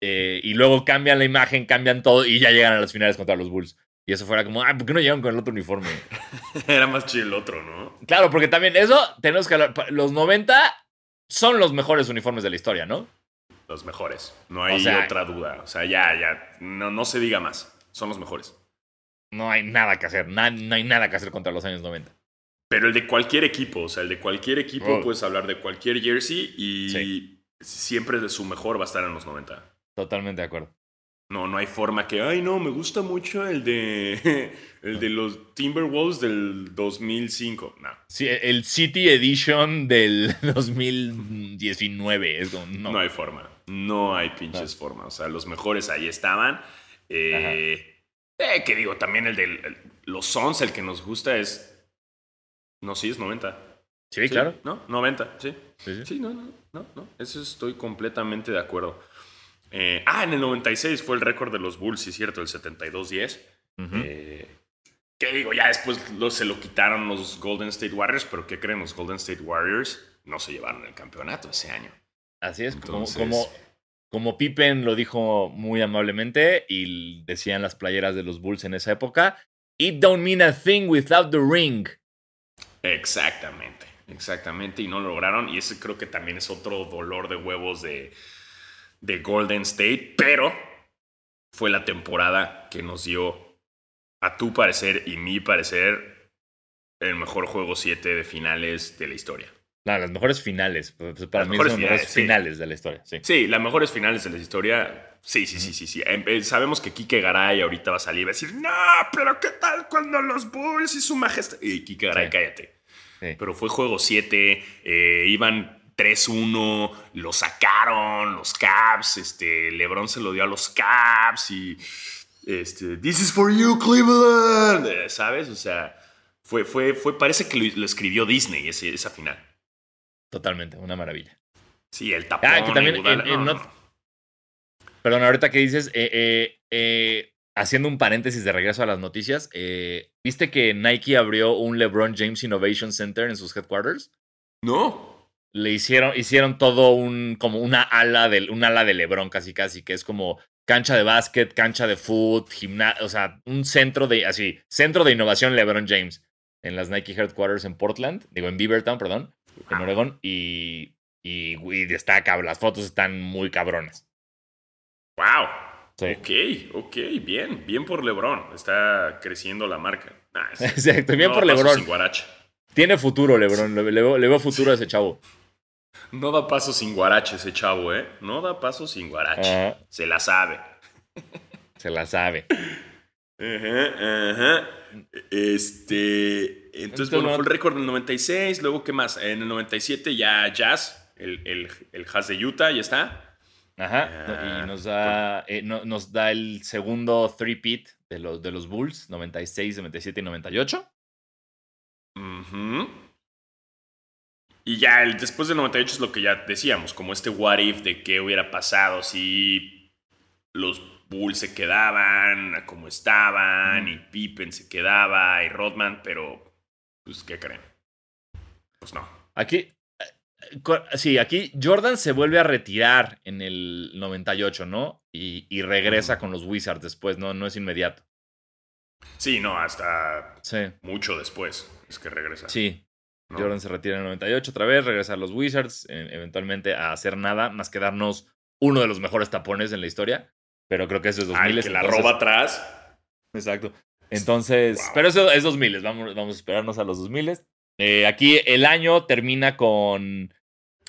Eh, y luego cambian la imagen, cambian todo y ya llegan a las finales contra los Bulls. Y eso fuera como, ah, ¿por qué no llegan con el otro uniforme? Era más chido el otro, ¿no? Claro, porque también eso, tenemos que hablar. Los 90 son los mejores uniformes de la historia, ¿no? Los mejores. No hay otra duda. O sea, ya, ya. No, no se diga más. Son los mejores. No hay nada que hacer. no hay nada que hacer contra los años 90. Pero el de cualquier equipo. O sea, el de cualquier equipo oh. puedes hablar de cualquier jersey y siempre de su mejor va a estar en los 90. Totalmente de acuerdo. No, no hay forma que, ay, no, me gusta mucho el de, el de los Timberwolves del 2005. No. Sí, el City Edition del 2019. Es no. no hay forma. No hay pinches formas. O sea, los mejores ahí estaban. Eh, eh, que digo, también el de los Sons, el que nos gusta es. No, sí, es 90. Sí, claro. ¿No? 90, sí. Sí, no, no, no, no. Eso estoy completamente de acuerdo. Eh, ah, en el 96 fue el récord de los Bulls, sí, cierto, el 72-10. Que digo, ya después se lo quitaron los Golden State Warriors, pero ¿qué creen? Los Golden State Warriors no se llevaron el campeonato ese año. Así es, como, como, como Pippen lo dijo muy amablemente y decían las playeras de los Bulls en esa época, It don't mean a thing without the ring. Exactamente, exactamente, y no lo lograron. Y ese creo que también es otro dolor de huevos de, de Golden State, pero fue la temporada que nos dio a tu parecer y mi parecer, el mejor juego 7 de finales de la historia. Las mejores finales. Pues, para mí son las mejores finales de la historia. Sí. sí, las mejores finales de la historia. Sí, sí, sí, sí, sí. Em, eh, sabemos que Kike Garay ahorita va a salir y va a decir, no, pero ¿qué tal cuando los Bulls y su majestad? Y Kike Garay, cállate. Pero fue juego 7, eh, iban 3-1, lo sacaron, los Caps, este, LeBron se lo dio a los Caps y este, This is for you, Cleveland. Eh, ¿Sabes? O sea, fue, fue, fue, parece que lo, escribió Disney ese, esa final. Totalmente, una maravilla. Sí, el tapón. Ah, que también. Perdón, ahorita que dices, eh, eh, haciendo un paréntesis de regreso a las noticias, ¿viste que Nike abrió un LeBron James Innovation Center en sus headquarters? No. Le hicieron, hicieron todo un, como una ala de, un ala de LeBron casi casi, que es como cancha de básquet, cancha de foot, gimnasio, o sea, un centro de, así, centro de innovación LeBron James en las Nike Headquarters en Portland, digo en Beavertown, perdón, en Oregón, y, y, destaca, las fotos están muy cabronas. ¡Wow! Ok, ok, bien, bien por LeBron, está creciendo la marca. Exacto, bien por LeBron. Tiene futuro, LeBron, le, le veo futuro a ese chavo. No da paso sin guarache ese chavo, ¿eh? No da paso sin guarache. Se la sabe. Se la sabe. Ajá, ajá. Este. Entonces, bueno, fue el récord en el 96. Luego, ¿qué más? En el 97 ya Jazz, el, el, el Jazz de Utah, ya está. Ajá. y nos da, eh, nos da el segundo three-peat de los, de los Bulls, 96, 97 y 98. Ajá. Y ya el, después del 98 es lo que ya decíamos, como este what if de qué hubiera pasado si los Bulls se quedaban como estaban y Pippen se quedaba y Rodman, pero pues ¿qué creen? Pues no. Aquí, eh, sí, aquí Jordan se vuelve a retirar en el 98, ¿no? Y, regresa con los Wizards después, ¿no? No es inmediato. Sí, no, hasta mucho después es que regresa. Sí, Jordan se retira en el 98 otra vez, regresa a los Wizards, eventualmente a hacer nada, más que darnos uno de los mejores tapones en la historia. Pero creo que eso es 2000. Ay, que la roba atrás. Exacto. Entonces, pero eso es 2000, vamos, vamos a esperarnos a los 2000. Eh, aquí el año termina con.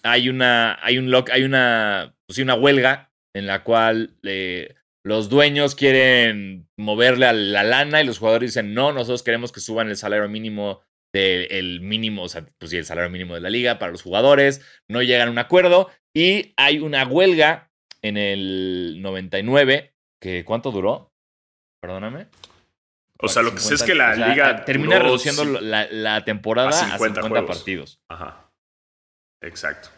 Hay una. Hay un lock, hay una. Pues una huelga en la cual eh, los dueños quieren moverle a la lana y los jugadores dicen: No, nosotros queremos que suban el salario mínimo del mínimo, o sea, pues sí, el salario mínimo de la liga para los jugadores, no llegan a un acuerdo y hay una huelga en el 99, que ¿cuánto duró? Perdóname. O sea, lo que sé es que la liga termina reduciendo la, temporada a 50, partidos. Ajá. Exacto.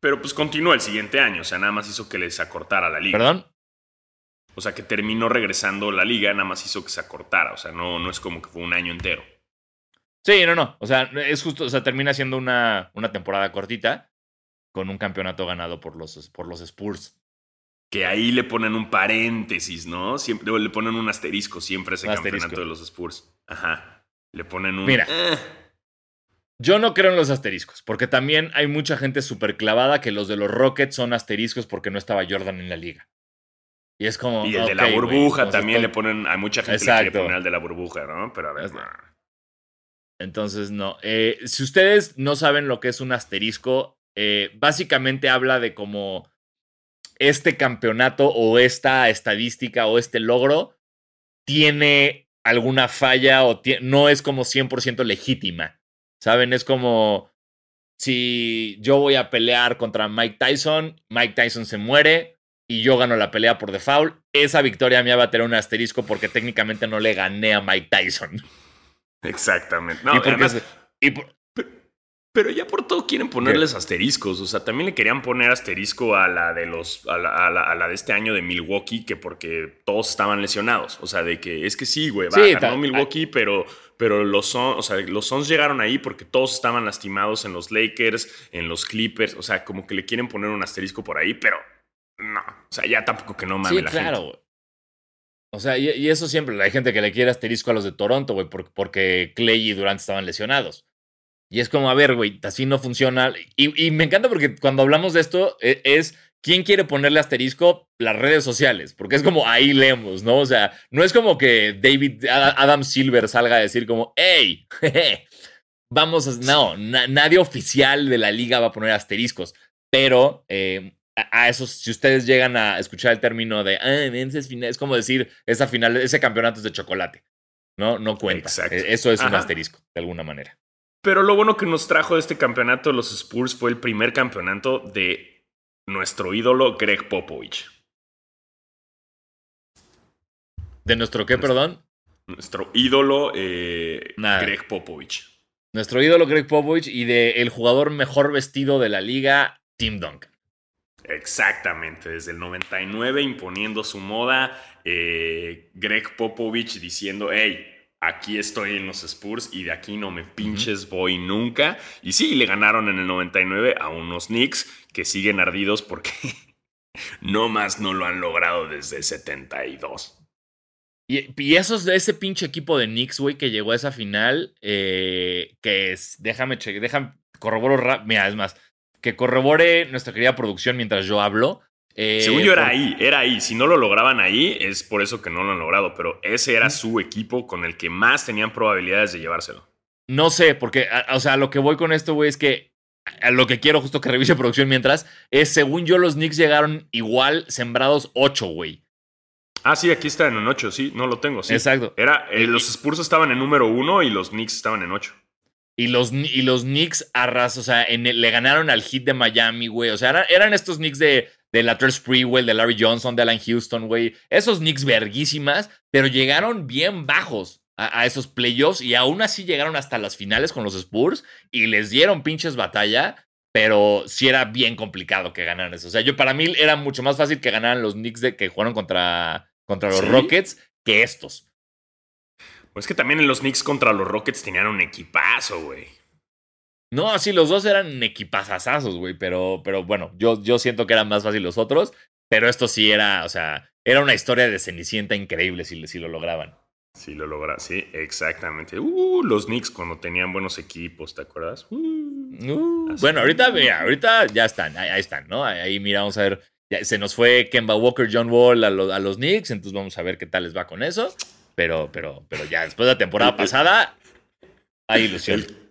Pero pues continuó el siguiente año, o sea, nada más hizo que les acortara la liga. ¿Perdón? O sea, que terminó regresando la liga, nada más hizo que se acortara. O sea, no, no es como que fue un año entero. Sí, no, no. O sea, es justo, o sea, termina siendo una, una temporada cortita con un campeonato ganado por los, por los Spurs. Que ahí le ponen un paréntesis, ¿no? Siempre le ponen un asterisco siempre ese campeonato de los Spurs. Ajá. Le ponen un. Mira. Eh. Yo no creo en los asteriscos, porque también hay mucha gente súper clavada que los de los Rockets son asteriscos porque no estaba Jordan en la liga. Y es como. Y el de la burbuja también le ponen. Hay mucha gente que le quiere poner el de la burbuja, ¿no? Pero a ver. Entonces, no. Eh, si ustedes no saben lo que es un asterisco, eh, básicamente habla de cómo este campeonato o esta estadística o este logro tiene alguna falla o no es como 100% legítima. ¿Saben? Es como si yo voy a pelear contra Mike Tyson, Mike Tyson se muere, y yo gano la pelea por default, esa victoria me va a tener un asterisco porque técnicamente no le gané a Mike Tyson. Exactamente. No, y Pero ya por todo quieren ponerles asteriscos. O sea, también le querían poner asterisco a la de los. A la, de este año de Milwaukee, que porque todos estaban lesionados. O sea, de que es que sí, güey, va, sí, ganó Milwaukee, pero, pero los o sea, los Suns llegaron ahí porque todos estaban lastimados en los Lakers, en los Clippers. O sea, como que le quieren poner un asterisco por ahí, pero no. O sea, ya tampoco que no mames sí, la claro, gente. O sea, y, eso siempre, hay gente que le quiere asterisco a los de Toronto, güey, porque, porque Clay y Durant estaban lesionados. Y es como, a ver, güey, así no funciona. Y, me encanta porque cuando hablamos de esto e, es, quién quiere ponerle asterisco las redes sociales, porque es como ahí leemos, ¿no? O sea, no es como que David Adam Silver salga a decir como, hey, vamos a... No, nadie oficial de la liga va a poner asteriscos, pero eh, a, esos, si ustedes llegan a escuchar el término de, ah, es como decir, esa final, ese campeonato es de chocolate, ¿no? No cuenta. E, eso es un asterisco, de alguna manera. Pero lo bueno que nos trajo de este campeonato los Spurs fue el primer campeonato de nuestro ídolo Greg Popovich. ¿De nuestro qué, perdón? Nuestro ídolo eh, Greg Popovich. Nuestro ídolo Greg Popovich y de el jugador mejor vestido de la liga, Tim Duncan. Exactamente, desde el 99 imponiendo su moda, eh, Greg Popovich diciendo, hey, aquí estoy en los Spurs y de aquí no me pinches voy nunca. Y sí, le ganaron en el 99 a unos Knicks que siguen ardidos porque no más no lo han logrado desde el 72. Y, y esos de ese pinche equipo de Knicks, güey, que llegó a esa final, eh, que es, déjame cheque, déjame, corroboro, mira, es más, que corrobore nuestra querida producción mientras yo hablo. Eh, Según yo era ahí, era ahí. Si no lo lograban ahí, es por eso que no lo han logrado. Pero ese era su equipo con el que más tenían probabilidades de llevárselo. No sé, porque, o sea, lo que voy con esto, güey, es que a lo que quiero justo que revise producción mientras, es según yo los Knicks llegaron igual sembrados 8, güey. Ah, sí, aquí está en un 8, sí, no lo tengo, sí. Exacto. Era, eh, los Spurs estaban en número 1 y los Knicks estaban en 8. Y los, y los Knicks arras, o sea, en le ganaron al hit de Miami, güey. O sea, eran, eran estos Knicks de, de Latter Sprewell, de Larry Johnson, de Alan Houston, güey. Esos Knicks verguísimas, pero llegaron bien bajos a, esos playoffs y aún así llegaron hasta las finales con los Spurs y les dieron pinches batalla, pero sí era bien complicado que ganaran eso. O sea, yo para mí era mucho más fácil que ganaran los Knicks de que jugaron contra, contra los Rockets que estos. Pues que también en los Knicks contra los Rockets tenían un equipazo, güey. No, sí, los dos eran equipazazazos, güey, pero, pero bueno, yo, yo siento que eran más fácil los otros, pero esto sí era, o sea, era una historia de Cenicienta increíble si, si lo lograban. Sí, lo lograban, sí, exactamente. Uh, los Knicks cuando tenían buenos equipos, ¿te acuerdas? Uh, uh bueno, ahorita, mira, ahorita ya están, ahí, están, ¿no? Ahí, mira, vamos a ver, se nos fue Kemba Walker, John Wall a, a los Knicks, entonces vamos a ver qué tal les va con eso. Pero, pero, pero ya después de la temporada pasada, hay ilusión el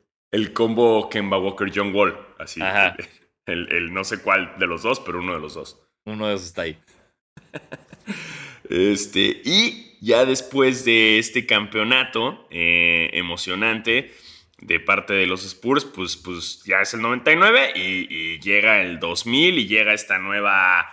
combo Kemba Walker John Wall. Así. El, no sé cuál de los dos, pero uno de los dos. Uno de esos está ahí. este, y ya después de este campeonato eh, emocionante de parte de los Spurs, pues, pues ya es el 99 y, llega el 2000 y llega esta nueva...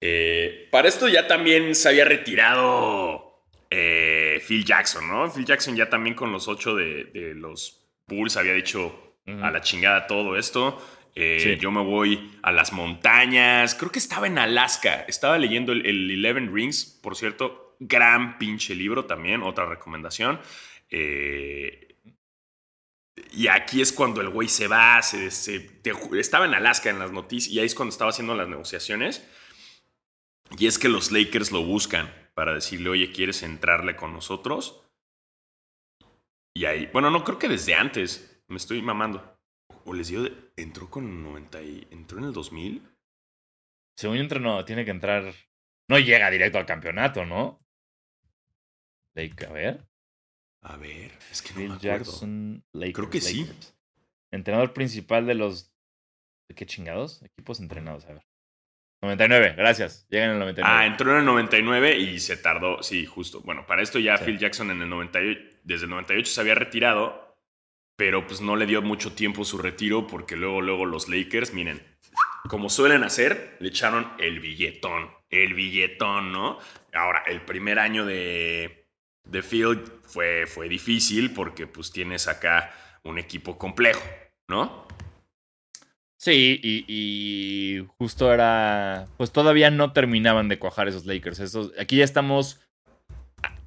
Eh, para esto ya también se había retirado eh, Phil Jackson, ¿no? Phil Jackson ya también con los ocho de los Bulls había dicho a la chingada todo esto. Eh, yo me voy a las montañas. Creo que estaba en Alaska. Estaba leyendo el, Eleven Rings, por cierto. Gran pinche libro también, otra recomendación. Eh, y aquí es cuando el güey se va, se, estaba en Alaska en las noticias y ahí es cuando estaba haciendo las negociaciones. Y es que los Lakers lo buscan para decirle, oye, ¿quieres entrarle con nosotros? Y ahí, bueno, no creo que desde antes, me estoy mamando. O les digo, entró con 90 y, entró en el 2000. Según yo no, tiene que entrar. No llega directo al campeonato, ¿no? a ver. A ver, es que no me acuerdo. Jackson, Creo que sí. Entrenador principal de los. ¿De qué chingados? Equipos entrenados, a ver. 99, gracias. Llega en el 99. Ah, entró en el 99 y se tardó, sí, justo. Bueno, para esto ya Phil Jackson en el 98, desde el 98 se había retirado, pero pues no le dio mucho tiempo su retiro porque luego, luego los Lakers, miren, como suelen hacer, le echaron el billetón, el billetón, ¿no? Ahora, el primer año de, de Phil fue, fue difícil porque pues tienes acá un equipo complejo, ¿no? Sí, y, justo era. Pues todavía no terminaban de cuajar esos Lakers. aquí ya estamos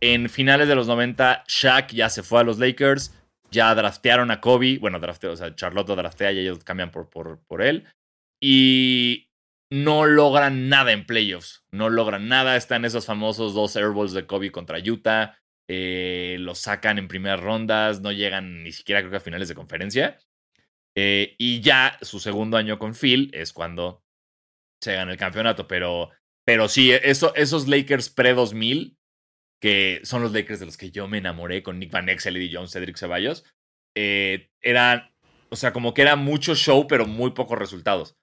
en finales de los 90. Shaq ya se fue a los Lakers. Ya draftearon a Kobe. Bueno, drafteó, o sea, Charlotte draftea y ellos cambian por, por, por él. Y no logran nada en playoffs. No logran nada. Están esos famosos dos airballs de Kobe contra Utah. Eh, los sacan en primeras rondas. No llegan ni siquiera, creo a finales de conferencia. Eh, y ya su segundo año con Phil es cuando se gana el campeonato. Pero, pero sí, eso, esos Lakers pre-2000, que son los Lakers de los que yo me enamoré con Nick Van Exel, Eddie Jones, Cedric Ceballos, eh, eran, o sea, como que era mucho show, pero muy pocos resultados.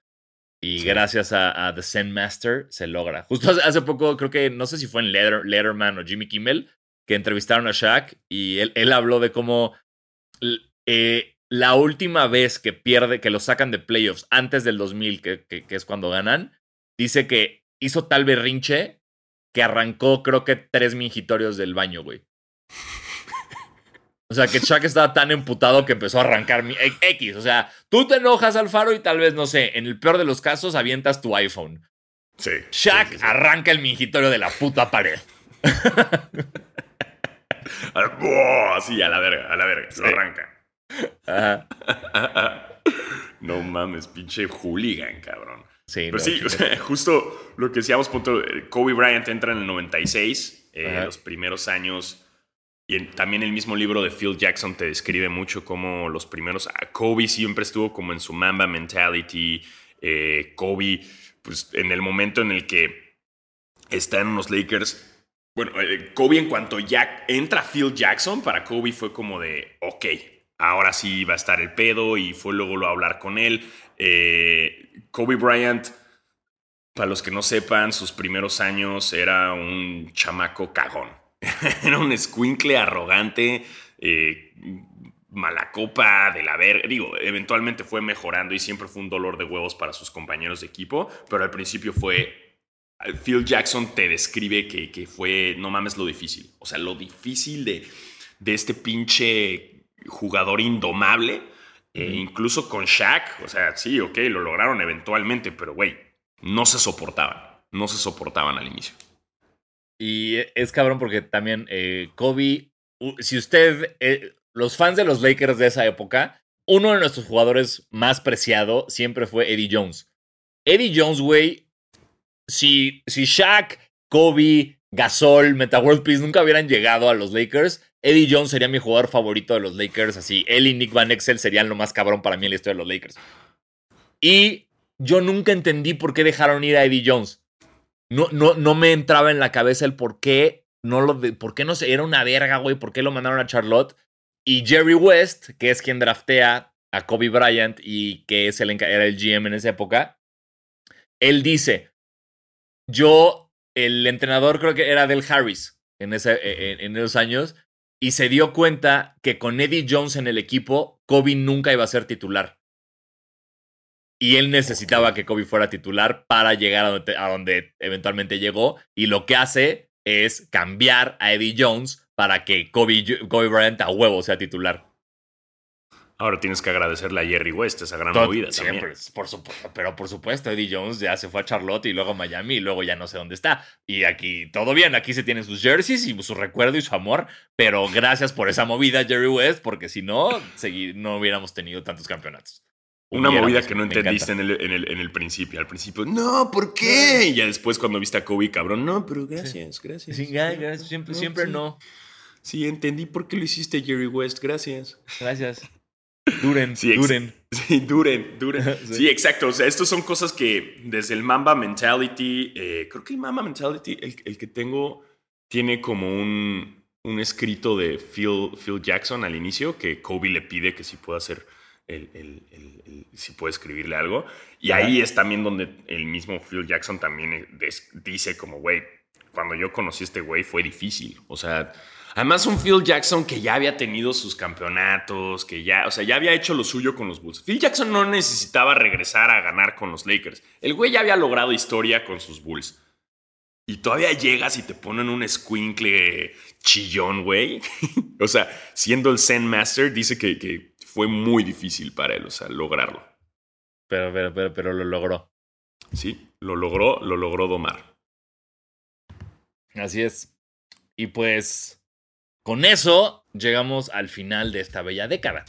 Y gracias a, The Zen Master se logra. Justo hace, poco, creo que, no sé si fue en Letterman o Jimmy Kimmel, que entrevistaron a Shaq y él, él habló de cómo eh, la última vez que pierde, que lo sacan de playoffs antes del 2000, que, que, es cuando ganan, dice que hizo tal berrinche que arrancó, creo que tres mingitorios del baño, güey. O sea, que Chuck estaba tan emputado que empezó a arrancar mi X. O sea, tú te enojas, Alfaro, y tal vez, no sé, en el peor de los casos, avientas tu iPhone. Sí. Shaq arranca el mingitorio de la puta pared. Así, a la verga, a la verga. Se arranca. no mames, pinche hooligan, cabrón. Sí, Pero sí, justo lo que decíamos, punto, Kobe Bryant entra en el 96, eh, los primeros años, y también el mismo libro de Phil Jackson te describe mucho cómo los primeros, ah, Kobe siempre estuvo como en su Mamba mentality, eh, Kobe, pues en el momento en el que está en unos Lakers, bueno, eh, Kobe en cuanto ya entra Phil Jackson, para Kobe fue como de, ok, ahora sí va a estar el pedo y fue luego lo a hablar con él. Eh, Kobe Bryant, para los que no sepan, sus primeros años era un chamaco cagón. era un escuincle arrogante, eh, mala copa de la verga. Digo, eventualmente fue mejorando y siempre fue un dolor de huevos para sus compañeros de equipo, pero al principio fue... Phil Jackson te describe que, que fue, no mames, lo difícil. O sea, lo difícil de, de este pinche jugador indomable. E incluso con Shaq, o sea, sí, ok, lo lograron eventualmente, pero güey, no se soportaban. No se soportaban al inicio. Y es cabrón porque también eh, Kobe, si usted, eh, los fans de los Lakers de esa época, uno de nuestros jugadores más preciado siempre fue Eddie Jones. Eddie Jones, güey, si, si Shaq, Kobe, Gasol, Meta World Peace nunca hubieran llegado a los Lakers, Eddie Jones sería mi jugador favorito de los Lakers. Así, él y Nick Van Exel serían lo más cabrón para mí en la historia de los Lakers. Y yo nunca entendí por qué dejaron ir a Eddie Jones. No, no, no me entraba en la cabeza el por qué no lo por qué no se era una verga, güey, por qué lo mandaron a Charlotte. Y Jerry West, que es quien draftea a Kobe Bryant y que es el, era el GM en esa época, él dice, yo, el entrenador creo que era Del Harris en, ese, e, e, en esos años, y se dio cuenta que con Eddie Jones en el equipo, Kobe nunca iba a ser titular. Y él necesitaba que Kobe fuera titular para llegar a donde, eventualmente llegó. Y lo que hace es cambiar a Eddie Jones para que Kobe, Kobe Bryant a huevo sea titular. Ahora tienes que agradecerle a Jerry West esa gran movida siempre, Por supuesto, pero por supuesto, Eddie Jones ya se fue a Charlotte y luego a Miami y luego ya no sé dónde está. Y aquí todo bien, aquí se tienen sus jerseys y su recuerdo y su amor, pero gracias por esa movida, Jerry West, porque si no, no hubiéramos tenido tantos campeonatos. Una movida que no entendiste en el, en, el, principio. Al principio, no, ¿por qué? Y ya después cuando viste a Kobe, cabrón, no, pero gracias, gracias. Sí, gracias, siempre, siempre no. Sí, entendí por qué lo hiciste, Jerry West, gracias. Gracias. Duren, sí, duren. Sí, duren, duren. sí. exacto. O sea, estos son cosas que desde el Mamba Mentality, eh, creo que el Mamba Mentality, el, que tengo, tiene como un, un escrito de Phil, Phil, Jackson al inicio, que Kobe le pide que si puede hacer, el, el, si puede escribirle algo. Y ahí es también donde el mismo Phil Jackson también dice como, güey, cuando yo conocí a este güey fue difícil. O sea, Además, un Phil Jackson que ya había tenido sus campeonatos, que ya, o sea, ya había hecho lo suyo con los Bulls. Phil Jackson no necesitaba regresar a ganar con los Lakers. El güey ya había logrado historia con sus Bulls. Y todavía llegas y te ponen un squinkle chillón, güey. o sea, siendo el Zen Master, dice que, que fue muy difícil para él, o sea, lograrlo. pero, pero, pero, pero lo logró. Sí, lo logró, lo logró domar. Así es. Y pues con eso llegamos al final de esta bella década.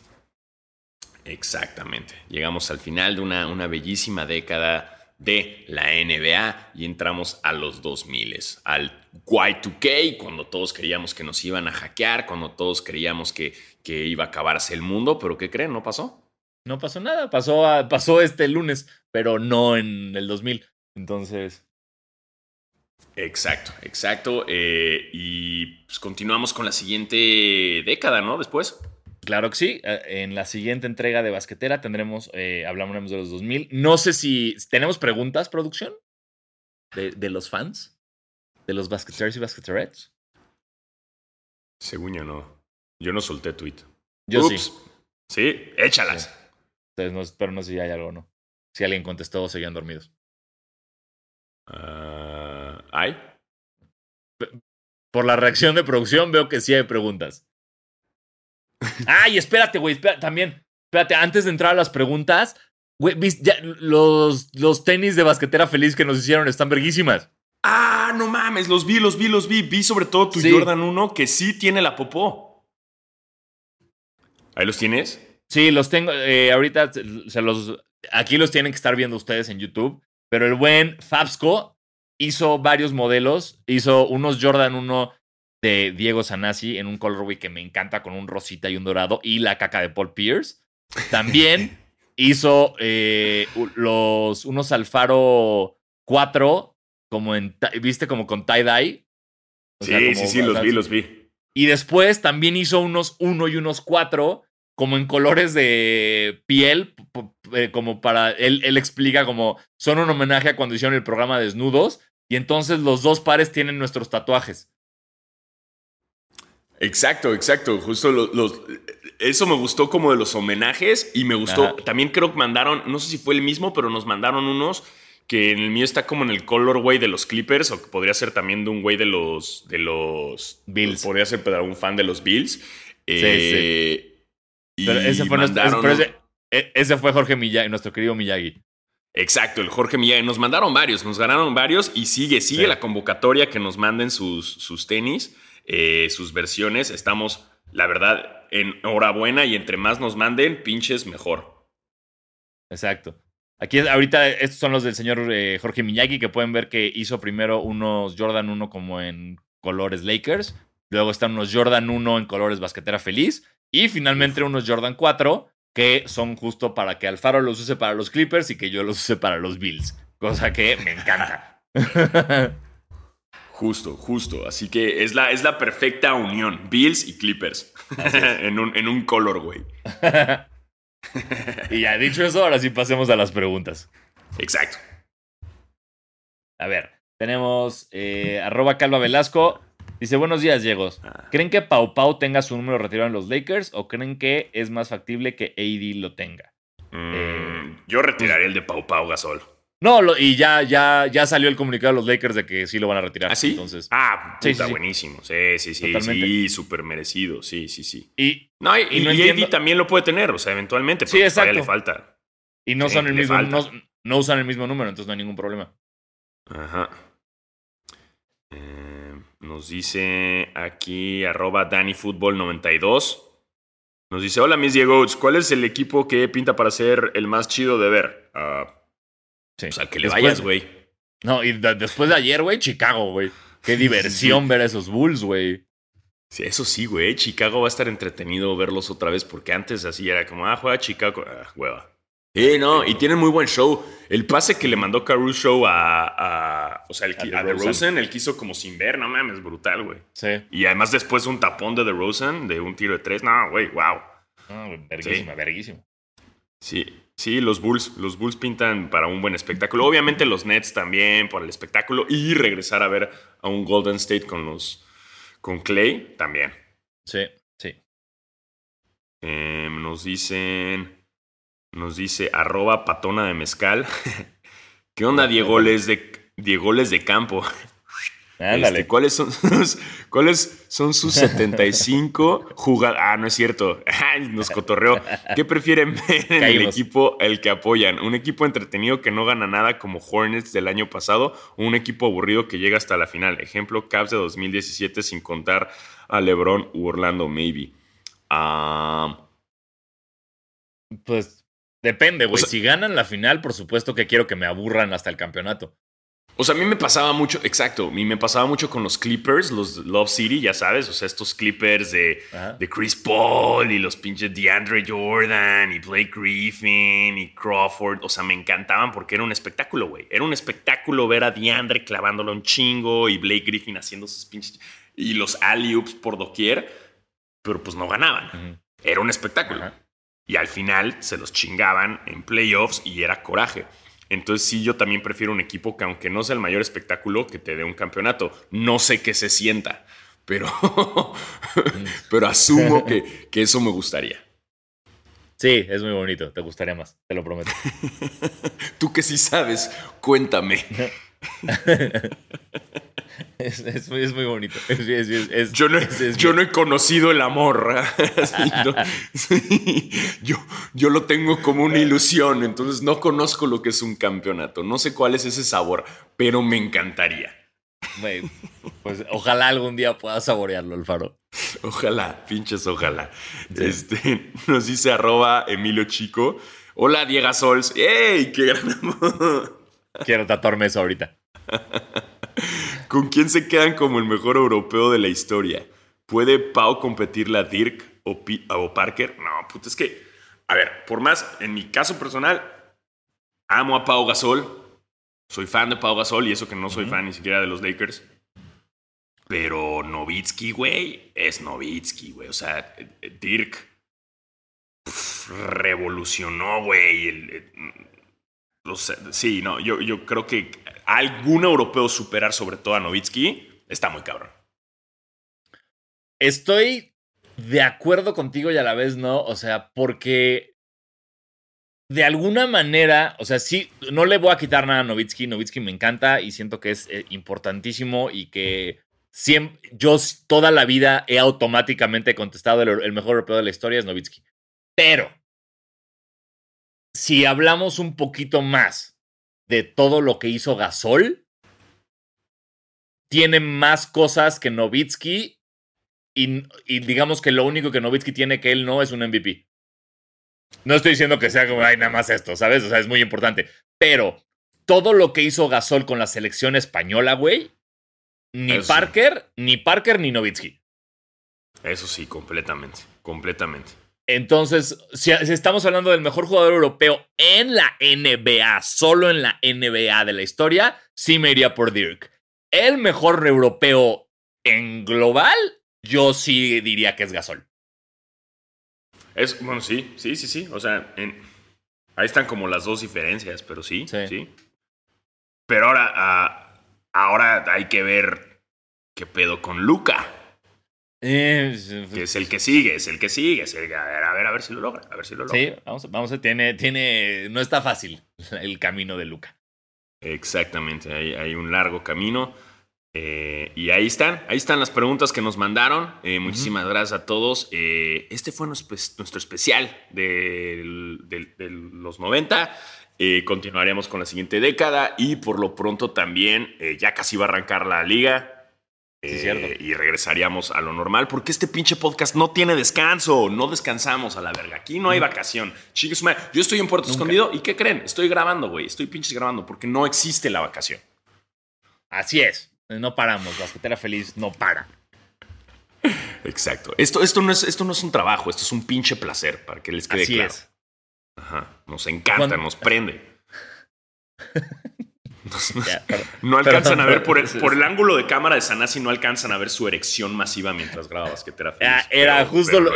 Exactamente. Llegamos al final de una, una bellísima década de la NBA y entramos a los 2000, al Y2K, cuando todos creíamos que nos iban a hackear, cuando todos creíamos que, que iba a acabarse el mundo, pero ¿qué creen? ¿No pasó? No pasó nada, pasó, pasó este lunes, pero no en el 2000. Entonces... Exacto, exacto. Eh, y pues continuamos con la siguiente década, ¿no? Después. Claro que sí. Eh, en la siguiente entrega de Basquetera tendremos, eh, hablamos de los 2000. No sé si tenemos preguntas, producción, de, los fans, de los basqueteros y basqueterettes. Según yo no. Yo no solté tweet. Yo sí. Sí, échalas. Entonces, no, pero no sé si hay algo o no. Si alguien contestó o seguían dormidos. Ah, ¿Hay? Por la reacción de producción veo que sí hay preguntas. Ay, espérate, güey, también. Espérate, antes de entrar a las preguntas, güey, los, los tenis de basquetera feliz que nos hicieron están verguísimas. Ah, no mames, los vi, los vi, los vi. Vi sobre todo tu Jordan 1 que sí tiene la popó. ¿Ahí los tienes? Sí, los tengo. Eh, ahorita se los. Aquí los tienen que estar viendo ustedes en YouTube. Pero el buen Fabsco hizo varios modelos. Hizo unos Jordan 1 de Diego Sanasi en un colorway que me encanta con un rosita y un dorado y la caca de Paul Pierce. También hizo eh, los, unos Alfaro 4 como en, viste, como con tie-dye. sí, sí, sí, los vi, los vi. Y después también hizo unos 1 y unos 4 como en colores de piel, eh, como para, él, él explica como son un homenaje a cuando hicieron el programa Desnudos, y entonces los dos pares tienen nuestros tatuajes. Exacto, exacto. Justo los, eso me gustó como de los homenajes y me gustó. También creo que mandaron, no sé si fue el mismo, pero nos mandaron unos que en el mío está como en el colorway de los Clippers o que podría ser también de un güey de los de los Bills. Podría ser para un fan de los Bills. Eh, pero ese fue, e, ese, fue Jorge Miyagi, nuestro querido Miyagi. Exacto, el Jorge Miyagi. Nos mandaron varios, nos ganaron varios y sigue, sigue la convocatoria que nos manden sus, sus tenis. Eh, sus versiones. Estamos, la verdad, enhorabuena y entre más nos manden, pinches mejor. Exacto. Aquí ahorita estos son los del señor eh, Jorge Miyagi que pueden ver que hizo primero unos Jordan 1 como en colores Lakers, luego están unos Jordan 1 en colores basquetera feliz y finalmente unos Jordan 4 que son justo para que Alfaro los use para los Clippers y que yo los use para los Bills, cosa que me encanta. Justo, justo. Así que es la, es la perfecta unión. Bills y Clippers. en, un, en un color, güey. y ya dicho eso, ahora sí pasemos a las preguntas. Exacto. A ver, tenemos eh, arroba Calva Velasco. Dice, buenos días, Diego. Ah. ¿Creen que Pau Pau tenga su número retirado en los Lakers o creen que es más factible que AD lo tenga? Mm, eh, yo retiraría el de Pau Pau Gasol. No, y ya, ya, ya salió el comunicado de los Lakers de que sí lo van a retirar. ¿Ah, sí? Entonces, ah, puta, buenísimo. Sí, sí, sí. Sí, súper merecido. Sí, sí, sí. Y, no, y, también lo puede tener, o sea, eventualmente. Sí, exacto. le falta. Y no, son el mismo, no, usan el mismo número, entonces no hay ningún problema. Ajá. Eh, nos dice aquí arroba DannyFootball92. Nos dice, hola mis Diego, ¿cuál es el equipo que pinta para ser el más chido de ver? Ah, o sea, que le vayas, güey. No, y después de ayer, güey, Chicago, güey. Qué diversión ver a esos Bulls, güey. Sí, eso sí, güey. Chicago va a estar entretenido verlos otra vez porque antes así era como, ah, juega Chicago. Ah, hueva. Eh, no, y tienen muy buen show. El pase que le mandó Caruso a, a o sea, el, a, DeRozan, el quiso como sin ver, no mames, brutal, güey. Sí. Y además después un tapón de DeRozan, de un tiro de tres, no, güey, wow. No, verguísima, verguísima. Sí, Sí, los Bulls, los Bulls pintan para un buen espectáculo. Obviamente los Nets también por el espectáculo y regresar a ver a un Golden State con los con Clay también. Sí, sí. Em, nos dicen, nos dice arroba patona de mezcal. ¿Qué onda, Diego Les de Diego Les de campo? Este, ¿cuáles, son, ¿Cuáles son sus 75 jugadas? Ah, no es cierto. Nos cotorreó. ¿Qué prefieren ver en el equipo el que apoyan? ¿Un equipo entretenido que no gana nada como Hornets del año pasado o un equipo aburrido que llega hasta la final? Ejemplo, Cavs de 2017 sin contar a LeBron u Orlando, maybe. Ah, pues depende, güey. si ganan la final, por supuesto que quiero que me aburran hasta el campeonato. O sea, a mí me pasaba mucho, exacto, a mí me pasaba mucho con los Clippers, los Love City, ya sabes, o sea, estos Clippers de, de Chris Paul y los pinches DeAndre Jordan y Blake Griffin y Crawford, o sea, me encantaban porque era un espectáculo, güey. Era un espectáculo ver a DeAndre clavándolo un chingo y Blake Griffin haciendo sus pinches y los alley-oops por doquier, pero pues no ganaban. Era un espectáculo. Y al final se los chingaban en playoffs y era coraje. Entonces sí, yo también prefiero un equipo que aunque no sea el mayor espectáculo, que te dé un campeonato. No sé qué se sienta, pero, pero asumo que, que eso me gustaría. Sí, es muy bonito, te gustaría más, te lo prometo. Tú que sí sabes, cuéntame. Es, muy bonito. yo, no, he conocido el amor. yo, yo lo tengo como una ilusión, entonces no conozco lo que es un campeonato. No sé cuál es ese sabor, pero me encantaría. Pues ojalá algún día pueda saborearlo, el faro. Ojalá, pinches, ojalá. Este, nos dice arroba Emilio Chico. Hola, Diego Sols. ¡Ey! ¡Qué gran amor! Quiero tatuarme eso ahorita. ¿Con quién se quedan como el mejor europeo de la historia? ¿Puede Pau competirle a Dirk o, Parker? No, puta, es que, a ver, por más, en mi caso personal, amo a Pau Gasol. Soy fan de Pau Gasol y eso que no soy fan ni siquiera de los Lakers. Pero Novitsky, güey, es Novitsky, güey. O sea, Dirk revolucionó, güey. sí, no, yo, yo creo que algún europeo superar sobre todo a Novitsky, está muy cabrón. Estoy de acuerdo contigo y a la vez no, o sea, porque de alguna manera, o sea, sí, no le voy a quitar nada a Novitsky, Novitsky me encanta y siento que es eh, importantísimo y que siempre, yo toda la vida he automáticamente contestado el, el mejor europeo de la historia es Novitsky. Pero, si hablamos un poquito más de todo lo que hizo Gasol, tiene más cosas que Novitsky y, digamos que lo único que Novitsky tiene que él no es un MVP. No estoy diciendo que sea como, ay, nada más esto, ¿sabes? O sea, es muy importante. Pero todo lo que hizo Gasol con la selección española, güey, ni Parker, ni Parker, ni Novitsky. Eso sí, completamente, completamente. Entonces, si, estamos hablando del mejor jugador europeo en la NBA, solo en la NBA de la historia, sí me iría por Dirk. El mejor europeo en global, yo sí diría que es Gasol. Es, bueno, sí, sí, sí, sí. O sea, ahí están como las dos diferencias, pero sí, sí. Pero ahora, ah, ahora hay que ver qué pedo con Luca. Eh, que es el que sigue, es el que sigue. a, ver, a ver, a ver si lo logra. A ver si lo logra. Sí, vamos, vamos a tiene, tiene. No está fácil el camino de Luca. Exactamente, hay, hay un largo camino. Eh, y ahí están, ahí están las preguntas que nos mandaron. Eh, muchísimas gracias a todos. este fue nuestro, especial de, los 90. continuaremos con la siguiente década y por lo pronto también ya casi va a arrancar la liga. Eh, y regresaríamos a lo normal, porque este pinche podcast no tiene descanso, no descansamos a la verga. Aquí no hay vacación. Chicos, yo estoy en Puerto Escondido y ¿qué creen? Estoy grabando, güey. Estoy pinches grabando porque no existe la vacación. Así es. No paramos. La feliz no para. Exacto. Esto, esto, no es, esto no es un trabajo, esto es un pinche placer, para que les quede Así Es. Ajá. Nos encanta, nos prende. no alcanzan a ver por el, por el, ángulo de cámara de Sanasi, no alcanzan a ver su erección masiva mientras grababas, que te era feliz. Era, justo lo,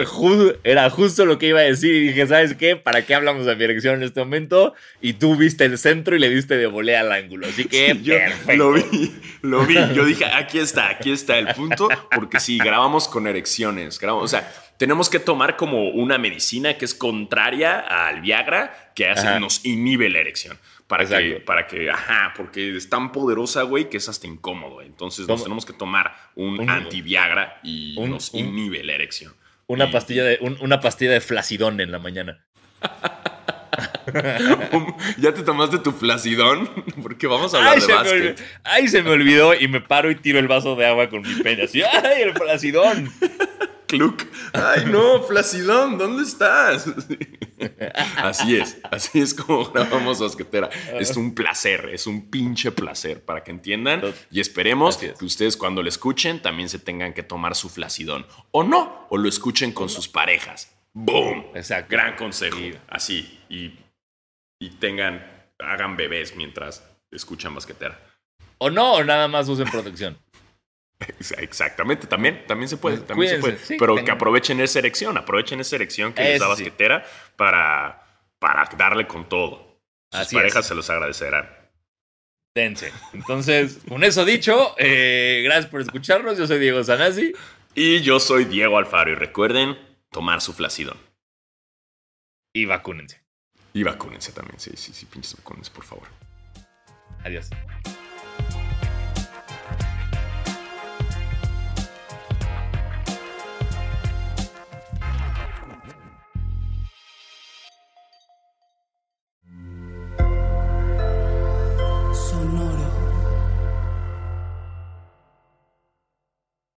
era justo lo que iba a decir y dije, ¿sabes qué? ¿Para qué hablamos de mi erección en este momento? Y tú viste el centro y le diste de volea al ángulo. Así que yo lo vi, lo vi. Yo dije, aquí está, aquí está el punto, porque sí, grabamos con erecciones. Grabamos, o sea, tenemos que tomar como una medicina que es contraria al Viagra, que hace, nos inhibe la erección. Para que, para que, ajá, porque es tan poderosa, güey, que es hasta incómodo. Entonces nos tenemos que tomar un, Un- anti-Viagra y un- nos un- inhibe la erección. Una Y- pastilla de, un- una pastilla de flacidón en la mañana. ¿Ya te tomaste tu flacidón? Porque vamos a hablar Ay de me básquet. ay, se me olvidó y me paro y tiro el vaso de agua con mi pene. Así, ¡ay, el flacidón! Cluck. Ay, no, Flacidón, ¿dónde estás? Así es, así es como grabamos Basquetera. Es un placer, es un pinche placer para que entiendan y esperemos es. que ustedes cuando lo escuchen también se tengan que tomar su Flacidón. O no, o lo escuchen con sus parejas. ¡Boom! Exacto. Gran consejo. Sí. Así. Y, y tengan, hagan bebés mientras escuchan Basquetera. O no, o nada más usen protección. Ex- Exactamente, también, también se puede, también se puede. sí, pero que aprovechen esa erección, aprovechen esa erección que les da Eso sí. basquetera para, para darle con todo. Sus Así parejas es. se los agradecerán. Dense. Entonces, con eso dicho, eh, gracias por escucharnos. Yo soy Diego Sanasi. Y yo soy Diego Alfaro y recuerden tomar su flacidón. Y vacúnense. Y vacúnense también, sí, sí, sí, pinches vacúnense, por favor. Adiós.